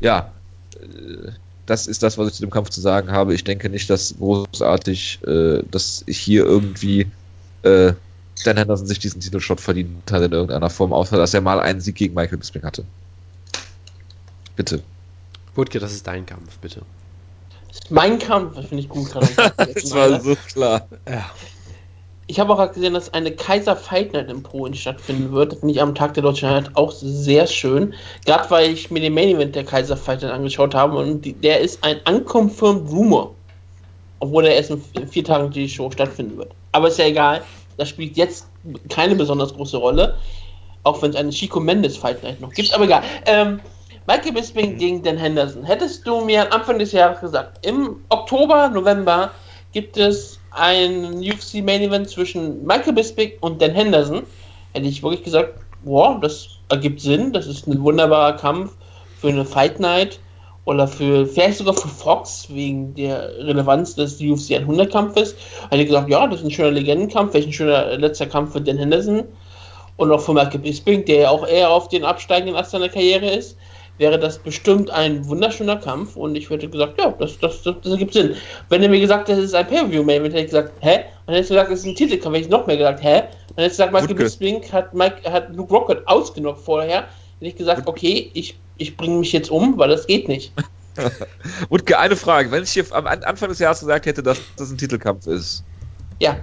ja, äh, das ist das, was ich zu dem Kampf zu sagen habe. Ich denke nicht, dass großartig, äh, dass ich hier irgendwie Dan Henderson sich diesen Titelshot verdient hat in irgendeiner Form, außer dass er mal einen Sieg gegen Michael Bisping hatte. Bitte. Wutke, das ist dein Kampf, bitte. Mein Kampf, [LAUGHS] das finde ich gut gerade. Das war so klar. Ja. Ich habe auch gerade gesehen, dass eine Kaiser Fight Night im Pro stattfinden wird. Das finde ich am Tag der Deutschen Einheit auch sehr schön. Gerade weil ich mir den Main Event der Kaiser Fight Night angeschaut habe und die, der ist ein unconfirmed Rumor. Obwohl er erst in vier Tagen die Show stattfinden wird. Aber ist ja egal. Das spielt jetzt keine besonders große Rolle. Auch wenn es eine Chico Mendes Fight Night noch gibt. Aber egal. Ähm, Michael Bisping gegen Dan Henderson. Hättest du mir am Anfang des Jahres gesagt, im Oktober, November gibt es ein UFC Main Event zwischen Michael Bisping und Dan Henderson, hätte ich wirklich gesagt, wow, das ergibt Sinn, das ist ein wunderbarer Kampf für eine Fight Night oder für vielleicht sogar für Fox wegen der Relevanz des UFC 100 Kampfes. Hätte ich gesagt, ja, das ist ein schöner Legendenkampf, vielleicht ein schöner letzter Kampf für Dan Henderson und auch für Michael Bisping, der ja auch eher auf den absteigenden Ast seiner Karriere ist wäre das bestimmt ein wunderschöner Kampf und ich hätte gesagt, ja, das, das, das, das ergibt Sinn. Wenn er mir gesagt hätte, es ist ein Pay-Per-View-Main, hätte ich gesagt, hä? Und hätte ich gesagt, es ist ein Titelkampf, hätte ich noch mehr gesagt, hä? Und hätte ich gesagt, Michael Bisping hat, Mike, hat Luke Rocket ausgenockt vorher, hätte ich gesagt, okay, ich, ich bringe mich jetzt um, weil das geht nicht. [LAUGHS] Wutke, eine Frage. Wenn ich hier am Anfang des Jahres gesagt hätte, dass das ein Titelkampf ist. Ja.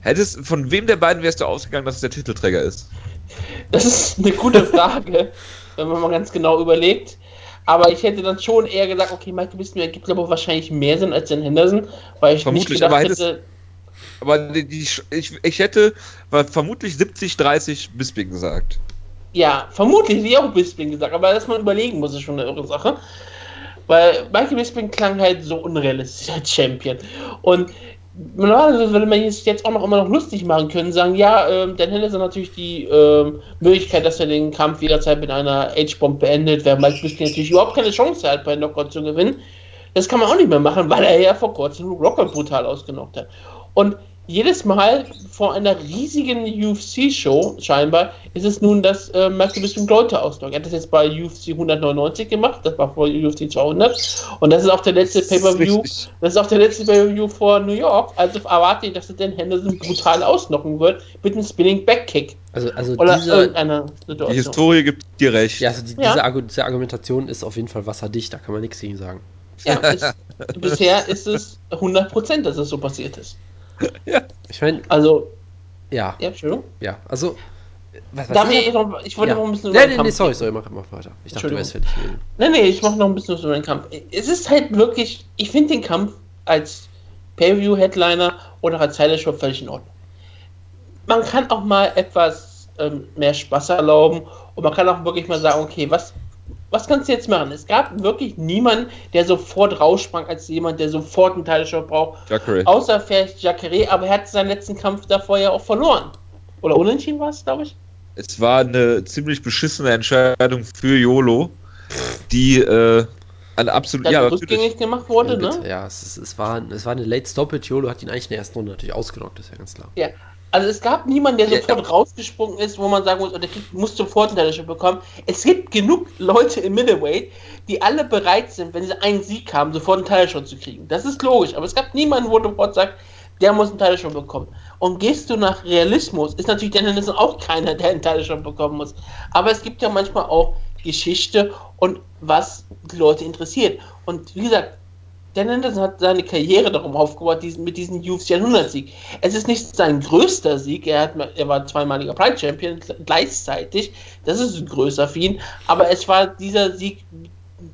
Hättest, von wem der beiden wärst du ausgegangen, dass es der Titelträger ist? Das ist eine gute Frage [LAUGHS] wenn man mal ganz genau überlegt. Aber ich hätte dann schon eher gesagt, okay, Michael Bisping ergibt aber wahrscheinlich mehr Sinn als den Henderson, weil ich Vermutlich, nicht gedacht aber hätte. Aber die, die, ich, ich hätte vermutlich 70-30 Bisping gesagt. Ja, vermutlich hätte ich auch Bisping gesagt, aber dass man überlegen muss, ist schon eine irre Sache. Weil Michael Bisping klang halt so unrealistisch als Champion. Und normalerweise würde man jetzt jetzt auch noch immer noch lustig machen können, sagen, ja, ähm, Dan Henderson hat natürlich die ähm, Möglichkeit, dass er den Kampf jederzeit mit einer H-Bomb beendet, während Michael Bisping natürlich überhaupt keine Chance hat, bei Knockout zu gewinnen. Das kann man auch nicht mehr machen, weil er ja vor kurzem Rockhold brutal ausgenockt hat. Und jedes Mal vor einer riesigen UFC-Show, scheinbar, ist es nun, dass äh, Michael Bisping Leute ausnockt. Er hat das jetzt bei UFC 199 gemacht, das war vor UFC 200. Und das ist auch der letzte Pay-Per-View. Das ist auch der letzte Pay-Per-View vor New York. Also erwarte ich, dass er den Henderson brutal ausnocken wird mit einem Spinning Backkick. Also, also Oder diese, irgendeiner Die. Historie gibt dir recht. ja, also die, Ja. Diese, Argu diese Argumentation ist auf jeden Fall wasserdicht, da kann man nichts gegen sagen. Ja, ist, [LAUGHS] bisher ist es 100%, dass es so passiert ist. [LAUGHS] Ich meine, Also, ja, ja, Entschuldigung. ja, also. Was, Darf ist ich, das? noch, ich wollte ja. noch ein bisschen Nee, den nee, Kampf nee, sorry, sorry, mach, mach weiter. Ich dachte, du wärst fertig gewesen. Nee, nee, ich mache noch ein bisschen was über den Kampf. Es ist halt wirklich, ich finde den Kampf als Pay-View-Headliner oder als Title Shot völlig in Ordnung. Man kann auch mal etwas ähm, mehr Spaß erlauben und man kann auch wirklich mal sagen, okay, was, was kannst du jetzt machen? Es gab wirklich niemanden, der sofort raussprang als jemand, der sofort einen Title Shot braucht, Jacare. außer vielleicht Jacare, aber er hat seinen letzten Kampf davor ja auch verloren. Oder unentschieden war es, glaube ich? Es war eine ziemlich beschissene Entscheidung für YOLO, die äh, eine absolut. Ja, rückgängig gemacht wurde, Ja, ne? ja es, ist, es, war, es war eine Late Stoppage. Jolo hat ihn eigentlich in der ersten Runde natürlich ausgenockt, ist ja ganz klar. Ja, also es gab niemanden, der Ja. sofort rausgesprungen ist, wo man sagen muss, der kriegt, muss sofort einen Title bekommen. Es gibt genug Leute im Middleweight, die alle bereit sind, wenn sie einen Sieg haben, sofort einen Title zu kriegen. Das ist logisch, aber es gab niemanden, wo du sofort sagst, der muss einen Title bekommen. Und gehst du nach Realismus, ist natürlich Dan Henderson auch keiner, der einen Title bekommen muss. Aber es gibt ja manchmal auch Geschichte und was die Leute interessiert. Und wie gesagt, Dan Henderson hat seine Karriere darum aufgebaut, diesen, mit diesem UFC 100-Sieg. Es ist nicht sein größter Sieg, er, hat, er war zweimaliger Pride Champion gleichzeitig, das ist größer für ihn, aber es war dieser Sieg,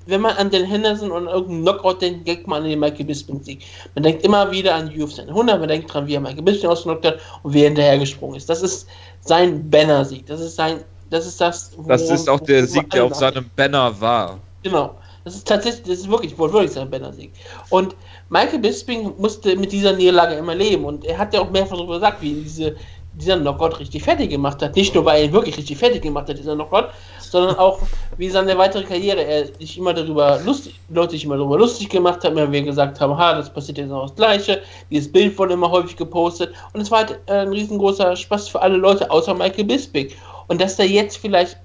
wenn man an den Henderson und irgendeinen Knockout denkt, denkt man an den Michael Bisping Sieg. Man denkt immer wieder an UFC 100, man denkt dran, wie er Michael Bisping ausgenockt hat und wie er hinterhergesprungen ist. Das ist sein Banner-Sieg, das ist sein Das ist das. Das ist auch der Sieg, der auf seinem Banner war. Genau. Das ist tatsächlich, das ist wirklich wortwörtlich sein Banner-Sieg. Und Michael Bisping musste mit dieser Niederlage immer leben. Und er hat ja auch mehrfach darüber gesagt, wie ihn diese, dieser Knockout richtig fertig gemacht hat. Nicht nur, weil er ihn wirklich richtig fertig gemacht hat, dieser Knockout, sondern auch, wie seine weitere Karriere er sich immer darüber lustig, Leute sich immer darüber lustig gemacht haben, immer wir gesagt haben, ha, das passiert jetzt noch das Gleiche. Dieses Bild wurde immer häufig gepostet. Und es war halt äh, ein riesengroßer Spaß für alle Leute, außer Michael Bisping. Und dass der jetzt vielleicht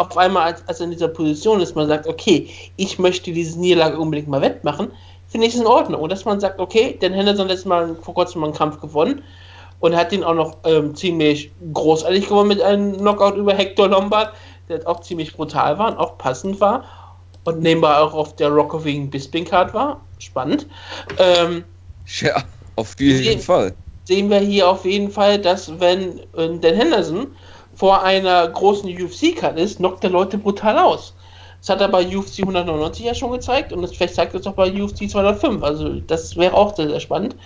auf einmal, als, als er in dieser Position ist, man sagt, okay, ich möchte diese Niederlage unbedingt mal wettmachen, finde ich es in Ordnung. Und dass man sagt, okay, Dan Henderson hat letztes Mal vor kurzem mal einen Kampf gewonnen und hat den auch noch ähm, ziemlich großartig gewonnen mit einem Knockout über Hector Lombard, der auch ziemlich brutal war und auch passend war und nebenbei auch auf der Rock wegen Bisping Card war. Spannend. Ähm, Ja, auf jeden Sie- Fall. sehen wir hier auf jeden Fall, dass wenn äh, Dan Henderson vor einer großen UFC-Card ist, knockt er Leute brutal aus. Das hat er bei UFC 199 ja schon gezeigt und das vielleicht zeigt es auch bei UFC 205. Also das wäre auch sehr, sehr spannend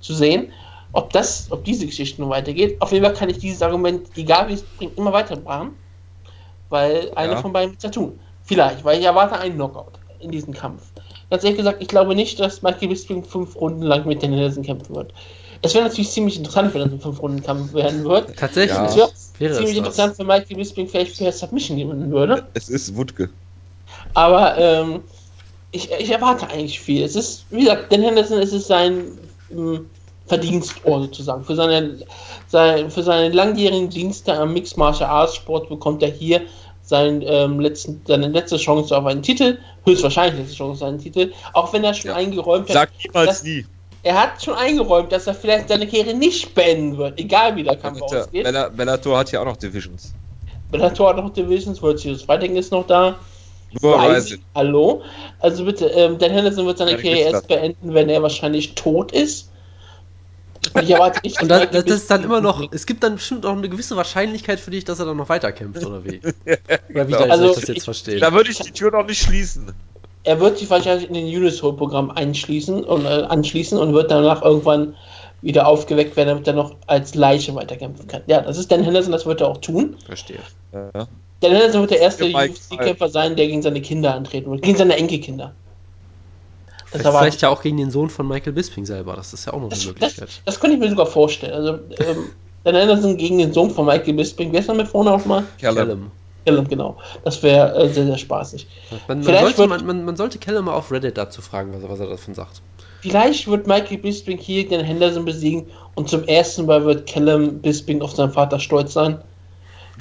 zu sehen, ob das, ob diese Geschichte noch weitergeht. Auf jeden Fall kann ich dieses Argument, egal wie es bringt, immer weiterbrachen, weil einer Ja. von beiden wird ja tun. Vielleicht, weil ich erwarte einen Knockout in diesem Kampf. Ganz ehrlich gesagt, ich glaube nicht, dass Michael Bisping fünf Runden lang mit Dan Henderson kämpfen wird. Es wäre natürlich ziemlich interessant, wenn das ein fünf Runden Kampf werden wird. Tatsächlich. Ja. Wäre ziemlich interessant, wenn Michael Bisping vielleicht per Submission gewinnen würde. Es ist Wutke. Aber ähm, ich, ich erwarte eigentlich viel. Es ist, wie gesagt, Dan Henderson es ist sein ähm, Verdienstohr sozusagen. Für seine, sein, für seine langjährigen Dienste am Mixed Martial Arts Sport bekommt er hier seinen, ähm, letzten, seine letzte Chance auf einen Titel. Höchstwahrscheinlich letzte Chance auf einen Titel. Auch wenn er schon Ja. eingeräumt hat. Sag niemals nie. Er hat schon eingeräumt, dass er vielleicht seine Karriere nicht beenden wird, egal wie der Kampf Bellator, ausgeht. Bella, Bellator hat ja auch noch Divisions. Bellator hat noch Divisions, World Series Fighting ist noch da. Nur Rising, Rising. Hallo. Also bitte, ähm, Dan Henderson wird seine Keine Karriere erst beenden, wenn er wahrscheinlich tot ist. Und ich erwarte nicht, [LAUGHS] Und Michael das ist dann immer noch, es gibt dann bestimmt auch eine gewisse Wahrscheinlichkeit für dich, dass er dann noch weiterkämpft, oder wie? [LAUGHS] Oder wie Genau. soll Also, ich das jetzt ich- verstehen? Da würde ich die Tür noch nicht schließen. Er wird sich wahrscheinlich in den Unishole-Programm einschließen und äh, anschließen und wird danach irgendwann wieder aufgeweckt werden, damit er noch als Leiche weiterkämpfen kann. Ja, das ist Dan Henderson, das wird er auch tun. Verstehe. Ja. Dan Henderson wird der erste UFC-Kämpfer sein, der gegen seine Kinder antreten wird, gegen seine Enkelkinder. Das Vielleicht, ja auch gegen den Sohn von Michael Bisping selber. Das ist ja auch noch eine Das, das, Möglichkeit. das könnte ich mir sogar vorstellen. Also, ähm, Dan Henderson gegen den Sohn von Michael Bisping. Wer ist noch mit vorne auch mal? Callum. Callum. Callum, genau. Das wäre äh, sehr, sehr spaßig. Man, man, sollte, wird- man, man, man sollte Callum mal auf Reddit dazu fragen, was er, was er davon sagt. Vielleicht wird Michael Bisping hier den Henderson besiegen und zum ersten Mal wird Callum Bisping auf seinen Vater stolz sein.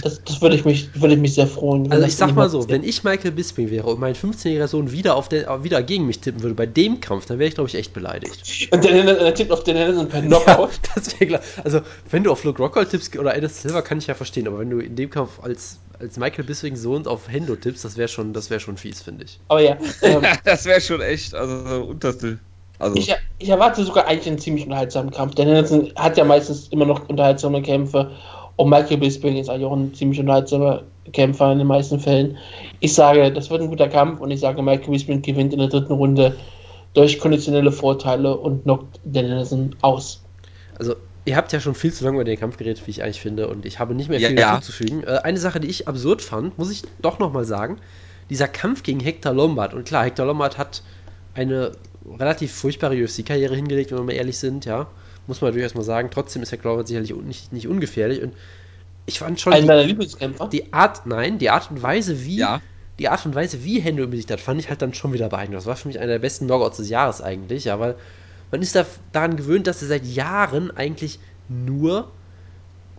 Das, das würde ich mich, würde ich mich sehr freuen. Also ich sag mal so, wenn ich Michael Bisping wäre und mein 15-jähriger Sohn wieder auf der, wieder gegen mich tippen würde bei dem Kampf, dann wäre ich glaube ich echt beleidigt. Und Dan Henderson, er tippt auf den Henderson per Knockout. [LAUGHS] das wäre klar. Also wenn du auf Luke Rockhold tippst oder Enes Silver kann ich ja verstehen, aber wenn du in dem Kampf als, als Michael Bisping Sohn auf Hendo tippst, das wäre schon, das wäre schon fies, finde ich. Aber ja, ähm, [LAUGHS] das wäre schon echt, also so unterste. Also, ich, ich erwarte sogar eigentlich einen ziemlich unterhaltsamen Kampf. Dan Henderson hat ja meistens immer noch unterhaltsame Kämpfe. Und Michael Bisping ist eigentlich auch ein ziemlich unterhaltsamer Kämpfer in den meisten Fällen. Ich sage, das wird ein guter Kampf und ich sage, Michael Bisping gewinnt in der dritten Runde durch konditionelle Vorteile und knockt Dan Henderson aus. Also, ihr habt ja schon viel zu lange über den Kampf geredet, wie ich eigentlich finde, und ich habe nicht mehr Ja, viel ja. hinzuzufügen. Äh, eine Sache, die ich absurd fand, muss ich doch nochmal sagen: dieser Kampf gegen Hector Lombard. Und klar, Hector Lombard hat eine relativ furchtbare UFC-Karriere hingelegt, wenn wir mal ehrlich sind, ja. Muss man durchaus mal sagen. Trotzdem ist Hector Lombard sicherlich nicht, nicht ungefährlich. Und ich fand schon Einer die, meiner Lieblingskämpfer. die Art, nein, die Art und Weise, wie ja. die Art und Weise, wie Hendo besiegt hat, fand ich halt dann schon wieder beeindruckend. Das war für mich einer der besten Knockouts des Jahres eigentlich, ja, weil man ist da daran gewöhnt, dass er seit Jahren eigentlich nur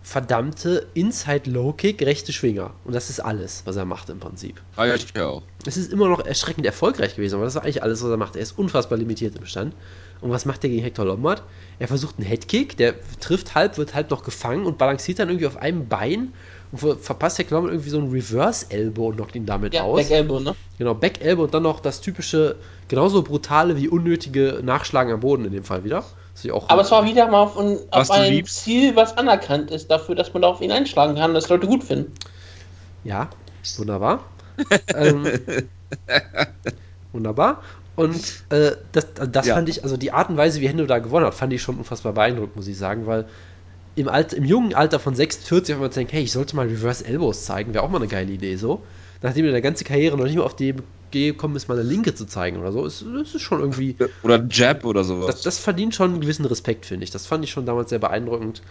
verdammte Inside-Low-Kick, rechte Schwinger. Und das ist alles, was er macht im Prinzip. Ah, ja, ich auch. Es ist immer noch erschreckend erfolgreich gewesen, aber das war eigentlich alles, was er macht. Er ist unfassbar limitiert im Stand. Und was macht er gegen Hector Lombard? Er versucht einen Headkick, der trifft halb, wird halb noch gefangen und balanciert dann irgendwie auf einem Bein und ver- verpasst Hector Lombard irgendwie so einen Reverse-Elbow und knockt ihn damit Ja, aus. Back Elbow, ne? Genau, Back Elbow und dann noch das typische, genauso brutale wie unnötige Nachschlagen am Boden in dem Fall wieder. Aber es war wieder mal auf ein, auf du ein liebst. Ziel, was anerkannt ist, dafür, dass man da auf ihn einschlagen kann, das Leute gut finden. Ja, wunderbar. ähm, [LAUGHS] wunderbar. Und äh, das, das Ja. fand ich, also die Art und Weise, wie Hendo da gewonnen hat, fand ich schon unfassbar beeindruckend, muss ich sagen, weil im, Alter, im jungen Alter von 46 auf einmal denkt, hey, ich sollte mal Reverse Elbows zeigen, wäre auch mal eine geile Idee so. Nachdem er der ganze Karriere noch nicht mal auf die Idee gekommen ist, mal eine Linke zu zeigen oder so, ist, das ist schon irgendwie. Oder ein Jab oder sowas. Das, das verdient schon einen gewissen Respekt, finde ich. Das fand ich schon damals sehr beeindruckend.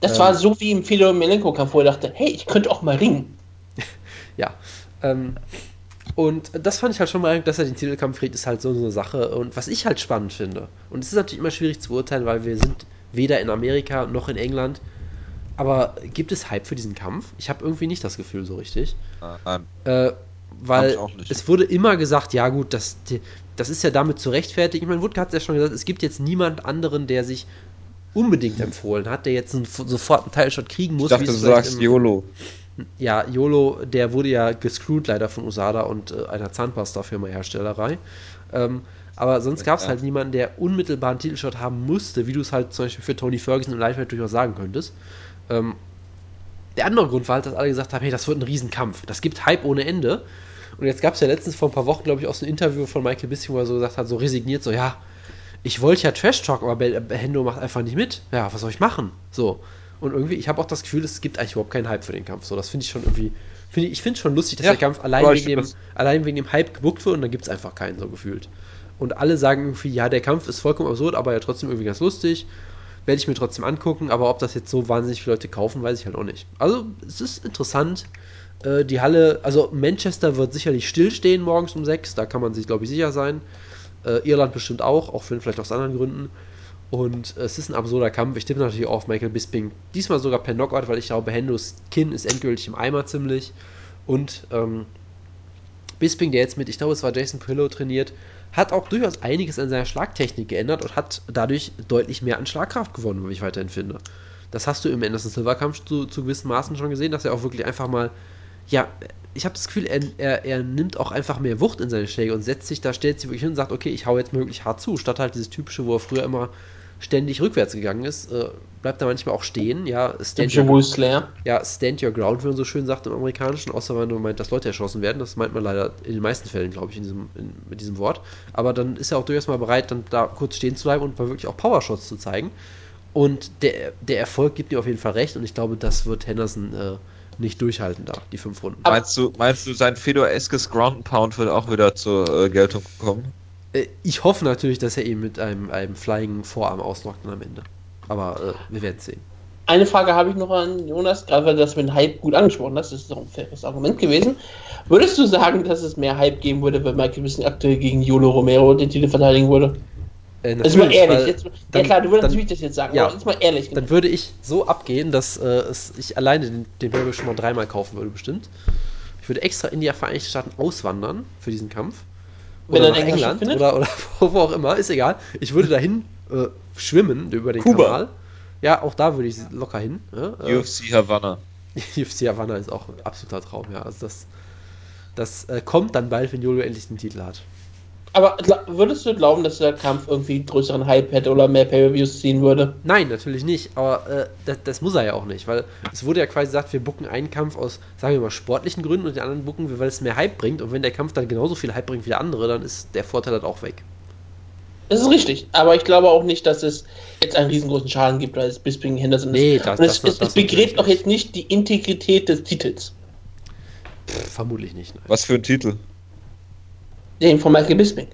Das ähm, war so wie im Fedor Melenko-Kampf, wo er dachte, hey, ich könnte auch mal ringen. [LAUGHS] ja. Ähm, und das fand ich halt schon mal, dass er den Titelkampf kriegt, ist halt so eine Sache. Und was ich halt spannend finde, und es ist natürlich immer schwierig zu beurteilen, weil wir sind weder in Amerika noch in England. Aber gibt es Hype für diesen Kampf? Ich habe irgendwie nicht das Gefühl so richtig. Nein. Äh, weil es wurde immer gesagt, ja gut, das, das ist ja damit zu rechtfertigen. Ich meine, Woodke hat es ja schon gesagt, es gibt jetzt niemand anderen, der sich unbedingt empfohlen hat, der jetzt einen, sofort einen Teilshot kriegen muss. Ich dachte, du sagst YOLO. Ja, YOLO, der wurde ja gescrewt leider von Usada und äh, einer Zahnpasta-Firma Herstellerei. Ähm, aber sonst gab es ja. halt niemanden, der unmittelbar einen Titelshot haben musste, wie du es halt zum Beispiel für Tony Ferguson im Lightweight durchaus sagen könntest. Ähm, der andere Grund war halt, dass alle gesagt haben, hey, das wird ein Riesenkampf. Das gibt Hype ohne Ende. Und jetzt gab es ja letztens vor ein paar Wochen, glaube ich, auch so ein Interview von Michael Bisping, wo er so gesagt hat, so resigniert, so, ja, ich wollte ja Trash Talk, aber Hendo macht einfach nicht mit. Ja, was soll ich machen? So. Und irgendwie, ich habe auch das Gefühl, es gibt eigentlich überhaupt keinen Hype für den Kampf. So, das finde ich schon irgendwie, find ich, ich finde es schon lustig, dass ja, der Kampf allein wegen, dem, allein wegen dem Hype gebuckt wird und dann gibt es einfach keinen, so gefühlt. Und alle sagen irgendwie, ja, der Kampf ist vollkommen absurd, aber ja trotzdem irgendwie ganz lustig. Werde ich mir trotzdem angucken, aber ob das jetzt so wahnsinnig viele Leute kaufen, weiß ich halt auch nicht. Also, es ist interessant. Äh, die Halle, also Manchester wird sicherlich stillstehen morgens um 6, da kann man sich, glaube ich, sicher sein. Äh, Irland bestimmt auch, auch vielleicht aus anderen Gründen. Und es ist ein absurder Kampf. Ich tippe natürlich auf Michael Bisping. Diesmal sogar per Knockout, weil ich glaube, Hendos Kinn ist endgültig im Eimer ziemlich. Und ähm, Bisping, der jetzt mit, ich glaube, es war Jason Pillow trainiert, hat auch durchaus einiges an seiner Schlagtechnik geändert und hat dadurch deutlich mehr an Schlagkraft gewonnen, wie ich weiterhin finde. Das hast du im Anderson Silver Kampf zu, zu gewissen Maßen schon gesehen, dass er auch wirklich einfach mal, ja, ich habe das Gefühl, er, er, er, nimmt auch einfach mehr Wucht in seine Schläge und setzt sich da, stellt sich wirklich hin und sagt, okay, ich hau jetzt möglich hart zu, statt halt dieses typische, wo er früher immer ständig rückwärts gegangen ist, äh, bleibt er manchmal auch stehen. Ja, stand your, ja, stand your ground, wie man so schön sagt im Amerikanischen, außer wenn man meint, dass Leute erschossen werden. Das meint man leider in den meisten Fällen, glaube ich, in diesem, in, mit diesem Wort. Aber dann ist er auch durchaus mal bereit, dann da kurz stehen zu bleiben und mal wirklich auch Powershots zu zeigen. Und der, der Erfolg gibt ihm auf jeden Fall recht und ich glaube, das wird Henderson äh, nicht durchhalten da, die fünf Runden. Meinst du, meinst du sein Fedor-eskes Ground Pound wird auch wieder zur äh, Geltung kommen? Äh, ich hoffe natürlich, dass er ihn mit einem, einem Flying Vorarm auslockt am Ende. Aber äh, wir werden sehen. Eine Frage habe ich noch an Jonas, gerade weil du das mit dem Hype gut angesprochen hast, das ist auch ein faires Argument gewesen. Würdest du sagen, dass es mehr Hype geben würde, wenn Michael Wissen aktuell gegen Jolo Romero den Titel verteidigen würde? Äh, jetzt mal ehrlich. Jetzt, dann, ja klar, du würdest dann, natürlich das jetzt sagen, ja, aber jetzt mal ehrlich. Dann würde ich so abgehen, dass äh, es, ich alleine den, den Burger schon mal dreimal kaufen würde, bestimmt. Ich würde extra in die Vereinigten Staaten auswandern für diesen Kampf oder nach England oder, oder [LAUGHS] wo auch immer, ist egal. Ich würde dahin äh, schwimmen über den Kuba. Kanal. Ja, auch da würde ich locker hin. Ja, äh, UFC Havanna. [LAUGHS] UFC Havanna ist auch ein absoluter Traum, ja. Also das, das äh, kommt dann bald, wenn Jolo endlich den Titel hat. Aber würdest du glauben, dass der Kampf irgendwie größeren Hype hätte oder mehr Pay-Per-Views ziehen würde? Nein, natürlich nicht. Aber äh, das, das, muss er ja auch nicht, weil es wurde ja quasi gesagt, wir bucken einen Kampf aus, sagen wir mal, sportlichen Gründen und den anderen bucken wir, weil es mehr Hype bringt. Und wenn der Kampf dann genauso viel Hype bringt wie der andere, dann ist der Vorteil halt auch weg. Das ist richtig, aber ich glaube auch nicht, dass es jetzt einen riesengroßen Schaden gibt, weil es Bisping Henderson nee, ist. Das, und es, das, es, es begräbt doch jetzt nicht die Integrität des Titels. Pff, vermutlich nicht. Nein. Was für ein Titel? Den von Michael Bisping.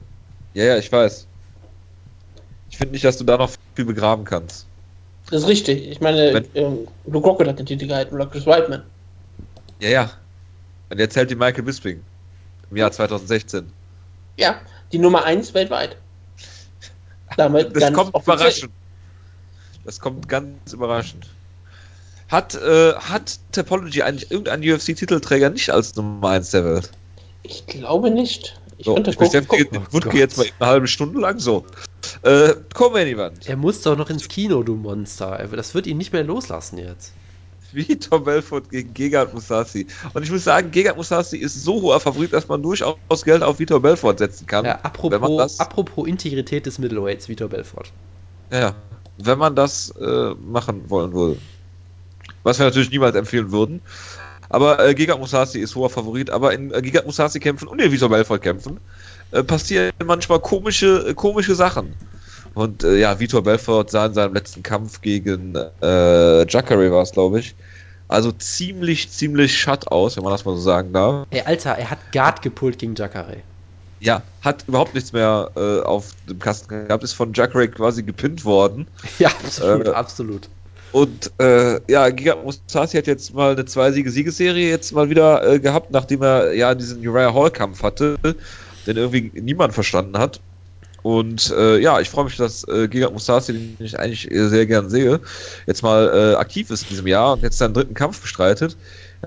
Ja, ja, ich weiß. Ich finde nicht, dass du da noch viel begraben kannst. Das ist richtig. Ich meine, Wenn, ähm, Luke Rockwood hat den Titel gehalten oder Chris Whiteman. Ja, ja. Und jetzt hält die Michael Bisping. Im Jahr 2016. Ja, die Nummer 1 weltweit. Damit das kommt offiziell. überraschend. Das kommt ganz überraschend. Hat, äh, hat Topology eigentlich irgendeinen UFC-Titelträger nicht als Nummer 1 der Welt? Ich glaube nicht. Ich, so, ich beschäftige den Wutke jetzt mal eine halbe Stunde lang so. Äh, komm, Event. Er muss doch noch ins Kino, du Monster. Das wird ihn nicht mehr loslassen jetzt. Wie Tom Belfort gegen Gegard Musasi. Und ich muss sagen, Gegard Musasi ist so hoher Favorit, dass man durchaus Geld auf Vitor Belfort setzen kann. Ja, apropos, apropos Integrität des Middleweights, Vitor Belfort. Ja, wenn man das äh, machen wollen würde. Was wir natürlich niemals empfehlen würden. Aber äh, Gegard Musasi ist hoher Favorit, aber in äh, Gegard Musasi kämpfen und in Vitor Belfort kämpfen äh, passieren manchmal komische, äh, komische Sachen. Und äh, ja, Vitor Belfort sah in seinem letzten Kampf gegen äh, Jacare war es, glaube ich. Also ziemlich, ziemlich shut aus, wenn man das mal so sagen darf. Ey, Alter, er hat Guard gepult gegen Jacare. Ja, hat überhaupt nichts mehr äh, auf dem Kasten gehabt, ist von Jacare quasi gepinnt worden. [LAUGHS] Ja, absolut, Äh, absolut. Und äh, ja, Giga Mustasi hat jetzt mal eine Zwei-Siege-Siegesserie jetzt mal wieder äh, gehabt, nachdem er ja diesen Uriah Hall-Kampf hatte, den irgendwie niemand verstanden hat. Und äh, ja, ich freue mich, dass äh, Giga Mustasi, den ich eigentlich äh, sehr gern sehe, jetzt mal äh, aktiv ist in diesem Jahr und jetzt seinen dritten Kampf bestreitet.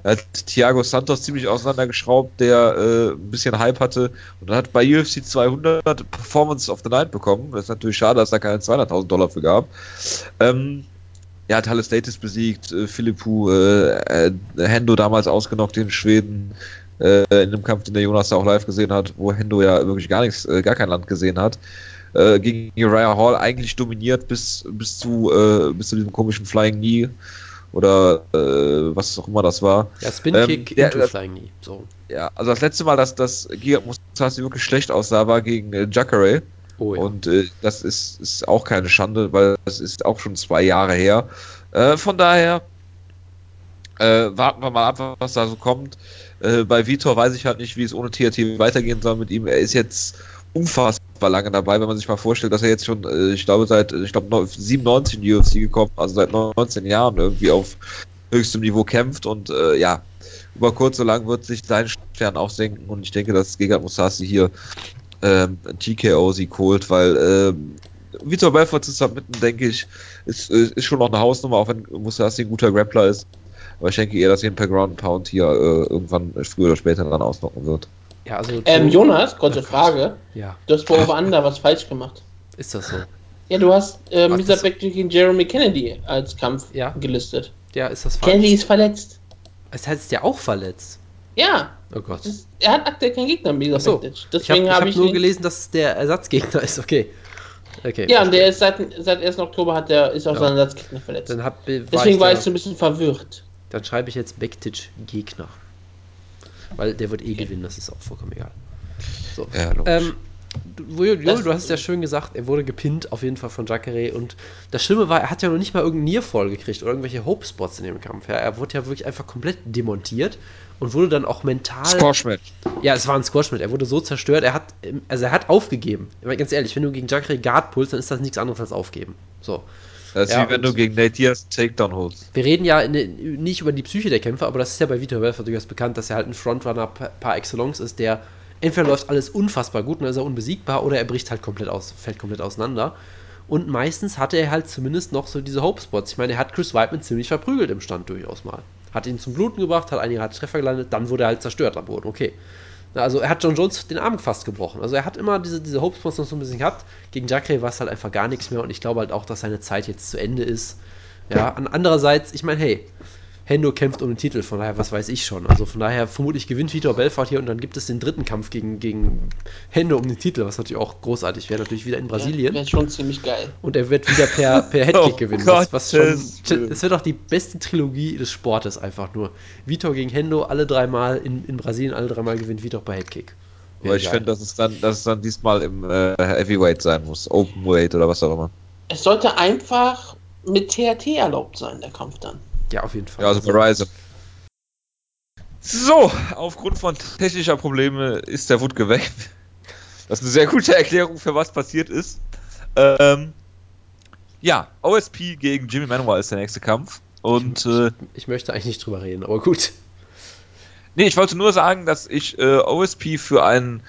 Er hat Thiago Santos ziemlich auseinandergeschraubt, der äh, ein bisschen Hype hatte und dann hat bei UFC 200 Performance of the Night bekommen. Das ist natürlich schade, dass da keine 200.000 Dollar für gab. Ähm, hat Halle Status besiegt, äh, Philippu, äh, äh, Hendo damals ausgenockt, den Schweden, äh, in dem Kampf, den der Jonas da auch live gesehen hat, wo Hendo ja wirklich gar nichts, äh, gar kein Land gesehen hat. Gegen Uriah Hall eigentlich dominiert bis, bis zu, bis zu diesem komischen Flying Knee oder äh, was auch immer das war. Ja, Spin-Kick Ähm, der- into Flying Knee. So. Ja, also das letzte Mal, dass das Giga Mustasi wirklich schlecht aussah, war gegen äh, Jacare. Oh ja. Und äh, das ist, ist auch keine Schande, weil das ist auch schon zwei Jahre her. Äh, von daher äh, warten wir mal ab, was da so kommt. Äh, bei Vitor weiß ich halt nicht, wie es ohne TRT weitergehen soll mit ihm. Er ist jetzt unfassbar lange dabei, wenn man sich mal vorstellt, dass er jetzt schon, äh, ich glaube, seit ich glaube 97 in die UFC gekommen, also seit 19 Jahren irgendwie auf höchstem Niveau kämpft und äh, ja, über kurz oder lang wird sich sein Stern auch senken und ich denke, dass Gegard Musasi hier ähm, ein TKO-Sieg holt, weil ähm, Vitor Belfort zu submitten, denke ich, ist, ist ist schon noch eine Hausnummer, auch wenn Musasi ein guter Grappler ist. Aber ich denke eher, dass ihn per Ground Pound hier äh, irgendwann früher oder später dann ausnocken wird. ja, also. Ähm, Jonas, kurze Frage. Ja, Du hast bei Over was falsch gemacht. ist das so? Ja, du hast äh, Misa ist- Beck gegen Jeremy Kennedy als Kampf Ja. gelistet. Ja, ist das falsch? Kennedy ist verletzt. Das heißt, ist der auch verletzt. Ja, Oh Gott. das er hat aktuell keinen Gegner, Ach so. Beck. Ich habe Deswegen hab habe ich, nur ihn- gelesen, dass es der Ersatzgegner [LAUGHS] ist. Okay. Okay. Ja, und der ist seit, seit 1. Oktober hat der, ist auch Ja. sein Ersatzgegner verletzt. Dann, hab, war Deswegen ich war da, ich so ein bisschen verwirrt. dann schreibe ich jetzt Bektic Gegner. Weil der wird eh gewinnen, das ist auch vollkommen egal. So. Ja, logisch. Ähm, du, Joel, Das- du hast es ja schön gesagt, er wurde gepinnt auf jeden Fall von Jacare und das Schlimme war, er hat ja noch nicht mal irgendeinen Nearfall gekriegt oder irgendwelche Hope-Spots in dem Kampf. Ja, er wurde ja wirklich einfach komplett demontiert und wurde dann auch mental. Squash-Match. Ja, es war ein Squash-Match. Er wurde so zerstört, er hat, also er hat aufgegeben. Meine, ganz ehrlich, wenn du gegen Jacare Guard pulst, dann ist das nichts anderes als aufgeben. So. Das ist Ja, wie wenn du gegen Nate Diaz Takedown holst. Wir reden ja in, nicht über die Psyche der Kämpfer, aber das ist ja bei Vitor Belfort durchaus bekannt, dass er halt ein Frontrunner par, par excellence ist, der entweder läuft alles unfassbar gut und dann ist er unbesiegbar oder er bricht halt komplett aus, fällt komplett auseinander. Und meistens hatte er halt zumindest noch so diese Hope-Spots. Ich meine, er hat Chris Weidman ziemlich verprügelt im Stand durchaus mal. Hat ihn zum Bluten gebracht, hat einige harte Treffer gelandet, dann wurde er halt zerstört am Boden. Okay. Also er hat John Jones den Arm fast gebrochen. Also er hat immer diese, diese Hope-Spots noch so ein bisschen gehabt. Gegen Jacare war es halt einfach gar nichts mehr und ich glaube halt auch, dass seine Zeit jetzt zu Ende ist. Ja, an andererseits, ich meine, hey, Hendo kämpft um den Titel, von daher, was weiß ich schon. Also von daher, vermutlich gewinnt Vitor Belfort hier und dann gibt es den dritten Kampf gegen, gegen Hendo um den Titel, was natürlich auch großartig wäre, natürlich wieder in Brasilien. Wäre schon ziemlich geil. Und er wird wieder per, per [LAUGHS] Headkick Oh gewinnen. Was, was schon, das wird auch die beste Trilogie des Sportes einfach nur. Vitor gegen Hendo, alle dreimal in, in Brasilien, alle dreimal gewinnt Vitor per Headkick. Aber ich finde, dass es dann, dass es dann diesmal im äh, Heavyweight sein muss. Openweight oder was auch immer. Es sollte einfach mit TRT erlaubt sein, der Kampf dann. Ja, auf jeden Fall. Ja, also Verizon. So, aufgrund von technischer Probleme ist der Wutke weg. Das ist eine sehr gute Erklärung für was passiert ist. Ähm, ja, OSP gegen Jimmy Manuel ist der nächste Kampf. Und äh, ich möchte eigentlich nicht drüber reden, aber gut. nee, ich wollte nur sagen, dass ich äh, OSP für ein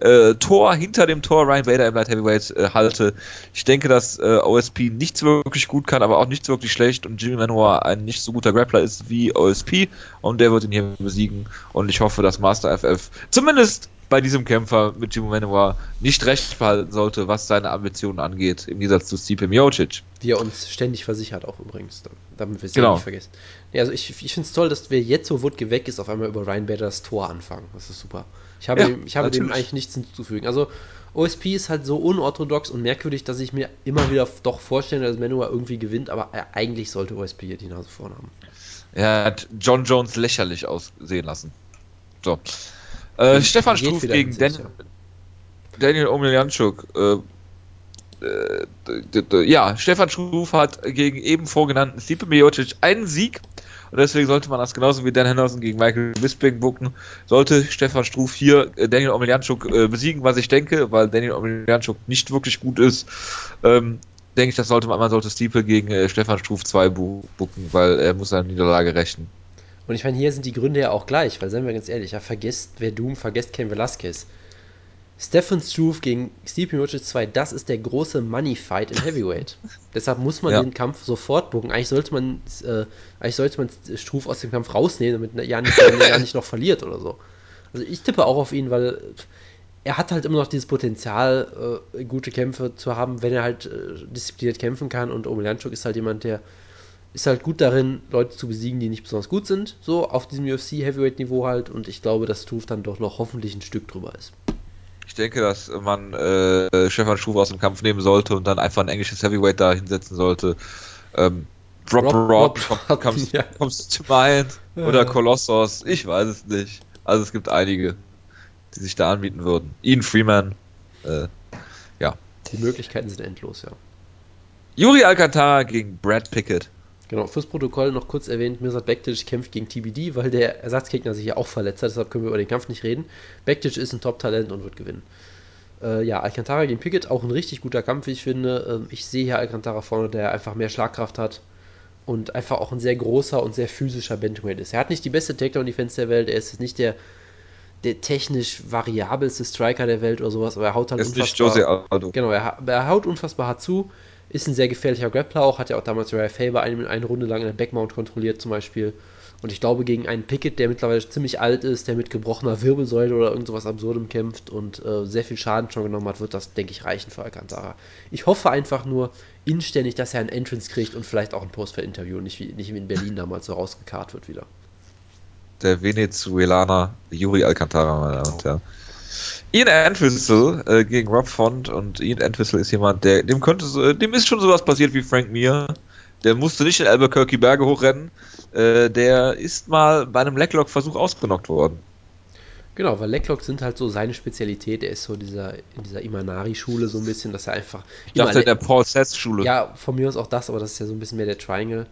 äh, Tor hinter dem Tor Ryan Bader im Light Heavyweight äh, halte. Ich denke, dass äh, OSP nichts wirklich gut kann, aber auch nichts wirklich schlecht und Jimmy Manuel ein nicht so guter Grappler ist wie OSP und der wird ihn hier besiegen und ich hoffe, dass Master FF zumindest bei diesem Kämpfer mit Jimmy Manuel nicht recht behalten sollte, was seine Ambitionen angeht, im Gegensatz zu Stipe Miocic. Die er uns ständig versichert auch übrigens, damit wir es Genau. nicht vergessen. Ja, also ich, ich finde es toll, dass wir jetzt, wo Wutke weg ist, auf einmal über Ryan Bader das Tor anfangen. Das ist super. Ich habe, Ja, dem, ich habe dem eigentlich nichts hinzuzufügen. Also OSP ist halt so unorthodox und merkwürdig, dass ich mir immer wieder doch vorstelle, dass Manua irgendwie gewinnt, aber äh, eigentlich sollte OSP hier die Nase vorn haben. Er hat John Jones lächerlich aussehen lassen. So. Äh, Stefan Struff wieder gegen Dan Daniel Omelianchuk. Äh, äh, ja, Stefan Schuf hat gegen eben vorgenannten Stipe Miocic einen Sieg und deswegen sollte man das genauso wie Dan Henderson gegen Michael Bisping bucken. Sollte Stefan Struf hier äh, Daniel Omelianchuk äh, besiegen, was ich denke, weil Daniel Omelianchuk nicht wirklich gut ist, ähm, denke ich, das sollte man, man sollte Stipe gegen äh, Stefan Struf 2 bucken, weil er muss seine Niederlage rechnen. Und ich meine, hier sind die Gründe ja auch gleich, weil seien wir ganz ehrlich, ja, vergesst wer Doom, vergesst Ken Velasquez. Stefan Struve gegen Steve Miocic 2, das ist der große Money-Fight in Heavyweight. [LAUGHS] Deshalb muss man ja. den Kampf sofort bucken. Eigentlich sollte man, äh, eigentlich sollte man Struve aus dem Kampf rausnehmen, damit er nicht, ja nicht noch verliert oder so. Also ich tippe auch auf ihn, weil er hat halt immer noch dieses Potenzial, äh, gute Kämpfe zu haben, wenn er halt äh, diszipliniert kämpfen kann. Und Omelianchuk ist halt jemand, der ist halt gut darin, Leute zu besiegen, die nicht besonders gut sind, so auf diesem UFC-Heavyweight-Niveau halt. Und ich glaube, dass Struve dann doch noch hoffentlich ein Stück drüber ist. Ich denke, dass man äh, Stefan Struve aus dem Kampf nehmen sollte und dann einfach ein englisches Heavyweight da hinsetzen sollte. Ähm, Rob, Rob, Rob, Rob kommst, ja. kommst zu mind oder Kolossos, ich weiß es nicht. Also es gibt einige, die sich da anbieten würden. Ian Freeman, äh, ja. Die Möglichkeiten sind endlos, ja. Juri Alcantara gegen Brad Pickett. Genau, fürs Protokoll noch kurz erwähnt, Mirsad Bektic kämpft gegen TBD, weil der Ersatzgegner sich ja auch verletzt hat, deshalb können wir über den Kampf nicht reden. Bektic ist ein Top-Talent und wird gewinnen. Äh, ja, Alcantara gegen Pickett, auch ein richtig guter Kampf, wie ich finde. Ähm, ich sehe hier Alcantara vorne, der einfach mehr Schlagkraft hat und einfach auch ein sehr großer und sehr physischer Bantamweight ist. Er hat nicht die beste Takedown-Defense der Welt, er ist nicht der, der technisch variabelste Striker der Welt oder sowas, aber er haut halt ist unfassbar... Nicht Jose Aldo. Genau, er, er haut unfassbar hart zu ist ein sehr gefährlicher Grappler auch, hat ja auch damals Rare Faber eine, eine Runde lang in der Backmount kontrolliert zum Beispiel. Und ich glaube, gegen einen Pickett, der mittlerweile ziemlich alt ist, der mit gebrochener Wirbelsäule oder irgend sowas Absurdem kämpft und äh, sehr viel Schaden schon genommen hat, wird das, denke ich, reichen für Alcantara. Ich hoffe einfach nur inständig, dass er einen Entrance kriegt und vielleicht auch ein Post-Interview, nicht wie, nicht wie in Berlin damals so rausgekarrt wird wieder. Der Venezuelaner Yuri Alcantara, meine Damen und Herren. Ian Entwistle äh, gegen Rob Font und Ian Entwistle ist jemand, der dem könnte so, dem ist schon sowas passiert wie Frank Mir. Der musste nicht in Albuquerque Berge hochrennen. Äh, der ist mal bei einem Lecklock-Versuch ausgenockt worden. Genau, weil Lecklock sind halt so seine Spezialität. Er ist so dieser, in dieser Imanari-Schule so ein bisschen, dass er einfach. Ich dachte in der Paul Sess-Schule. Ja, von mir aus auch das, aber das ist ja so ein bisschen mehr der Triangle.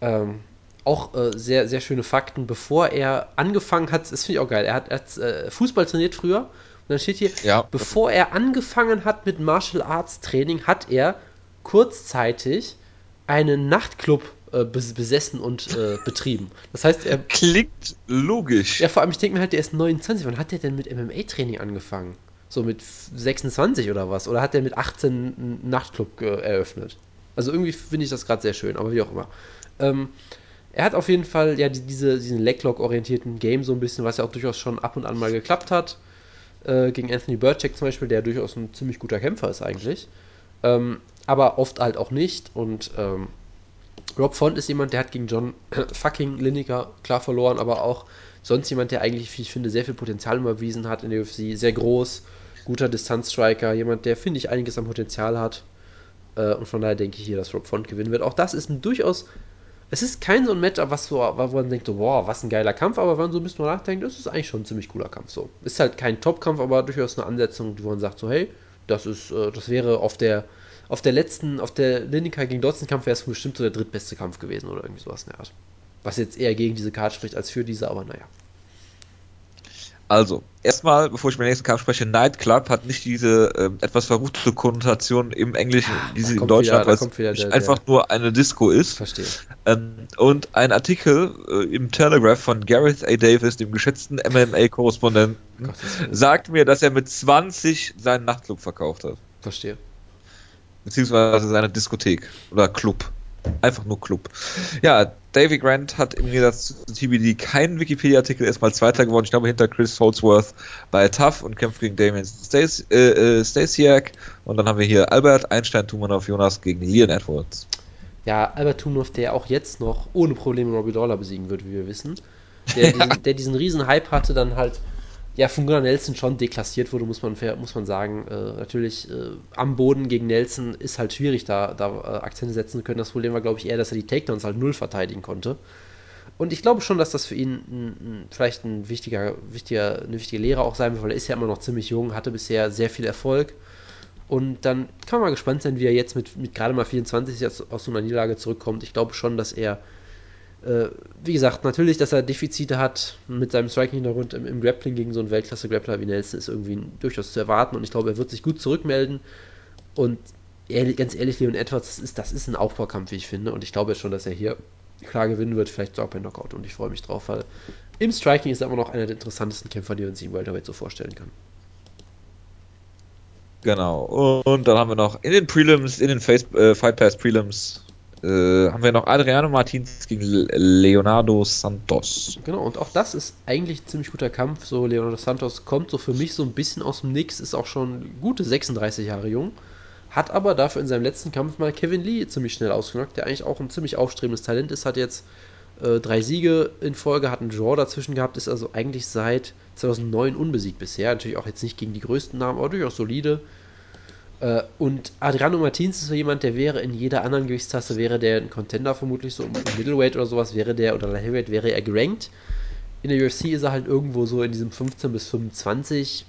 Ähm, auch äh, sehr, sehr schöne Fakten. Bevor er angefangen hat, das finde ich auch geil, er hat, er hat äh, Fußball trainiert früher. Und dann steht hier, ja. bevor er angefangen hat mit Martial Arts Training, hat er kurzzeitig einen Nachtclub äh, besessen und äh, [LAUGHS] betrieben. Das heißt, er. Klingt logisch. Ja, vor allem, ich denke mir halt, der ist 29. Wann hat der denn mit MMA-Training angefangen? So mit 26 oder was? Oder hat der mit 18 einen Nachtclub eröffnet? Also irgendwie finde ich das gerade sehr schön, aber wie auch immer. Ähm, er hat auf jeden Fall ja diese, diesen Leglock-orientierten Game so ein bisschen, was ja auch durchaus schon ab und an mal geklappt hat. Äh, gegen Anthony Burchek zum Beispiel, der durchaus ein ziemlich guter Kämpfer ist eigentlich. Ähm, aber oft halt auch nicht. Und ähm, Rob Font ist jemand, der hat gegen John [CLEARS THROAT] fucking Lineker klar verloren, aber auch sonst jemand, der eigentlich, wie ich finde, sehr viel Potenzial überwiesen hat in der UFC. Sehr groß, guter Distanzstriker, jemand, der, finde ich, einiges an Potenzial hat. Äh, und von daher denke ich hier, dass Rob Font gewinnen wird. Auch das ist ein durchaus es ist kein so ein Matchup, was so, wo man denkt, wow, was ein geiler Kampf, aber wenn man so ein bisschen nachdenkt, ist es eigentlich schon ein ziemlich cooler Kampf. So. Ist halt kein Top-Kampf, aber durchaus eine Ansetzung, wo man sagt, so, hey, das ist, äh, das wäre auf der, auf der letzten, auf der Lineker gegen Dotson-Kampf wäre es bestimmt so der drittbeste Kampf gewesen oder irgendwie sowas in der Art. Was jetzt eher gegen diese Karte spricht als für diese, aber naja. Also, erstmal, bevor ich meinen nächsten Kampf spreche, Nightclub hat nicht diese ähm, etwas verruchte Konnotation im Englischen, ja, wie sie in Deutschland, weil es einfach nur eine Disco ist. Verstehe. Ähm, und ein Artikel äh, im Telegraph von Gareth A. Davis, dem geschätzten MMA-Korrespondenten, sagt mir, dass er mit 20 seinen Nachtclub verkauft hat. Verstehe. Beziehungsweise seine Diskothek oder Club. Einfach nur Club. Ja, Davy Grant hat im Gegensatz zu TBD keinen Wikipedia-Artikel erstmal Zweiter geworden. Ich glaube, hinter Chris Holdsworth bei Tough und kämpft gegen Damien Stasiak. Äh, äh, und dann haben wir hier Albert Einstein Tumanov Jonas gegen Leon Edwards. Ja, Albert Tumanov, der auch jetzt noch ohne Probleme Robbie Dollar besiegen wird, wie wir wissen. Der, [LAUGHS] ja. diesen, der diesen riesen Hype hatte, dann halt ja, von Gunnar Nelson schon deklassiert wurde, muss man, muss man sagen. Äh, natürlich äh, am Boden gegen Nelson ist halt schwierig, da, da äh, Akzente setzen zu können. Das Problem war, glaube ich, eher, dass er die Takedowns halt null verteidigen konnte. Und ich glaube schon, dass das für ihn ein, ein, vielleicht ein wichtiger, wichtiger, eine wichtige Lehre auch sein wird, weil er ist ja immer noch ziemlich jung, hatte bisher sehr viel Erfolg. Und dann kann man mal gespannt sein, wie er jetzt mit, mit gerade mal 24 jetzt aus so einer Niederlage zurückkommt. Ich glaube schon, dass er, äh, wie gesagt, natürlich, dass er Defizite hat mit seinem Striking-Hintergrund im, im, Grappling gegen so einen Weltklasse-Grappler wie Nelson ist irgendwie durchaus zu erwarten. Und ich glaube, er wird sich gut zurückmelden. Und ehrlich, ganz ehrlich, Leon Edwards, das ist, das ist ein Aufbaukampf, wie ich finde. Und ich glaube schon, dass er hier klar gewinnen wird, vielleicht sogar bei Knockout. Und ich freue mich drauf, weil im Striking ist er immer noch einer der interessantesten Kämpfer, die man sich im Welterweight so vorstellen kann. Genau. Und dann haben wir noch in den Prelims, in den Face, äh, Fight Pass Prelims, äh, haben wir noch Adriano Martins gegen Leonardo Santos. Genau, und auch das ist eigentlich ein ziemlich guter Kampf. So, Leonardo Santos kommt so für mich so ein bisschen aus dem Nix, ist auch schon gute 36 Jahre jung, hat aber dafür in seinem letzten Kampf mal Kevin Lee ziemlich schnell ausgenockt, der eigentlich auch ein ziemlich aufstrebendes Talent ist, hat jetzt äh, drei Siege in Folge, hat einen Draw dazwischen gehabt, ist also eigentlich seit 2009 unbesiegt bisher. Natürlich auch jetzt nicht gegen die größten Namen, aber durchaus solide. Äh, und Adriano Martins ist so jemand, der wäre in jeder anderen Gewichtstasse, wäre der ein Contender vermutlich, so im Middleweight oder sowas, wäre der, oder Heavyweight wäre er gerankt. In der UFC ist er halt irgendwo so in diesem 15 bis 25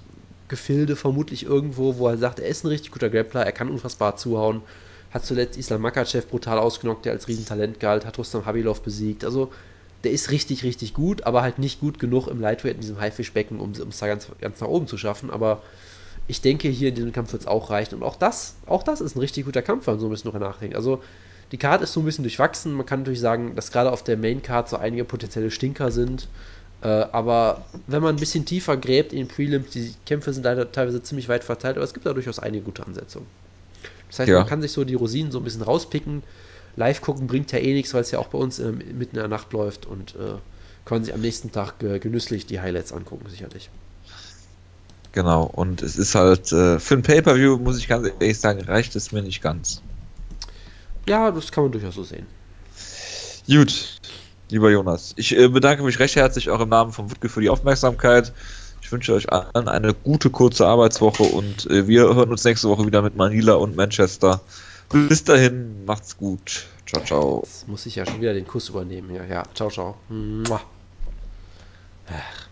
Gefilde vermutlich irgendwo, wo er sagt, er ist ein richtig guter Grappler, er kann unfassbar zuhauen. Hat zuletzt Islam Makachev brutal ausgenockt, der als Riesentalent galt, hat Rustam Habilov besiegt. Also der ist richtig, richtig gut, aber halt nicht gut genug im Lightweight in diesem Haifischbecken, um es da ganz, ganz nach oben zu schaffen. Aber ich denke, hier in diesem Kampf wird es auch reichen. Und auch das, auch das ist ein richtig guter Kampf, wenn man so ein bisschen noch nachdenkt. Also, die Card ist so ein bisschen durchwachsen. Man kann natürlich sagen, dass gerade auf der Main Card so einige potenzielle Stinker sind. Äh, aber wenn man ein bisschen tiefer gräbt in den Prelims, die Kämpfe sind leider teilweise ziemlich weit verteilt, aber es gibt da durchaus einige gute Ansetzungen. Das heißt, ja. man kann sich so die Rosinen so ein bisschen rauspicken. Live gucken bringt ja eh nichts, weil es ja auch bei uns äh, mitten in der Nacht läuft und äh, kann man sich am nächsten Tag genüsslich die Highlights angucken, sicherlich. Genau, und es ist halt äh, für ein Pay-Per-View, muss ich ganz ehrlich sagen, reicht es mir nicht ganz. Ja, das kann man durchaus so sehen. Gut, lieber Jonas, ich äh, bedanke mich recht herzlich auch im Namen von Wutke für die Aufmerksamkeit. Ich wünsche euch allen eine gute, kurze Arbeitswoche und äh, wir hören uns nächste Woche wieder mit Manila und Manchester. Bis dahin, macht's gut. Ciao, ciao. Jetzt muss ich ja schon wieder den Kuss übernehmen. Ja, ja. Ciao, ciao. Mua. Ach.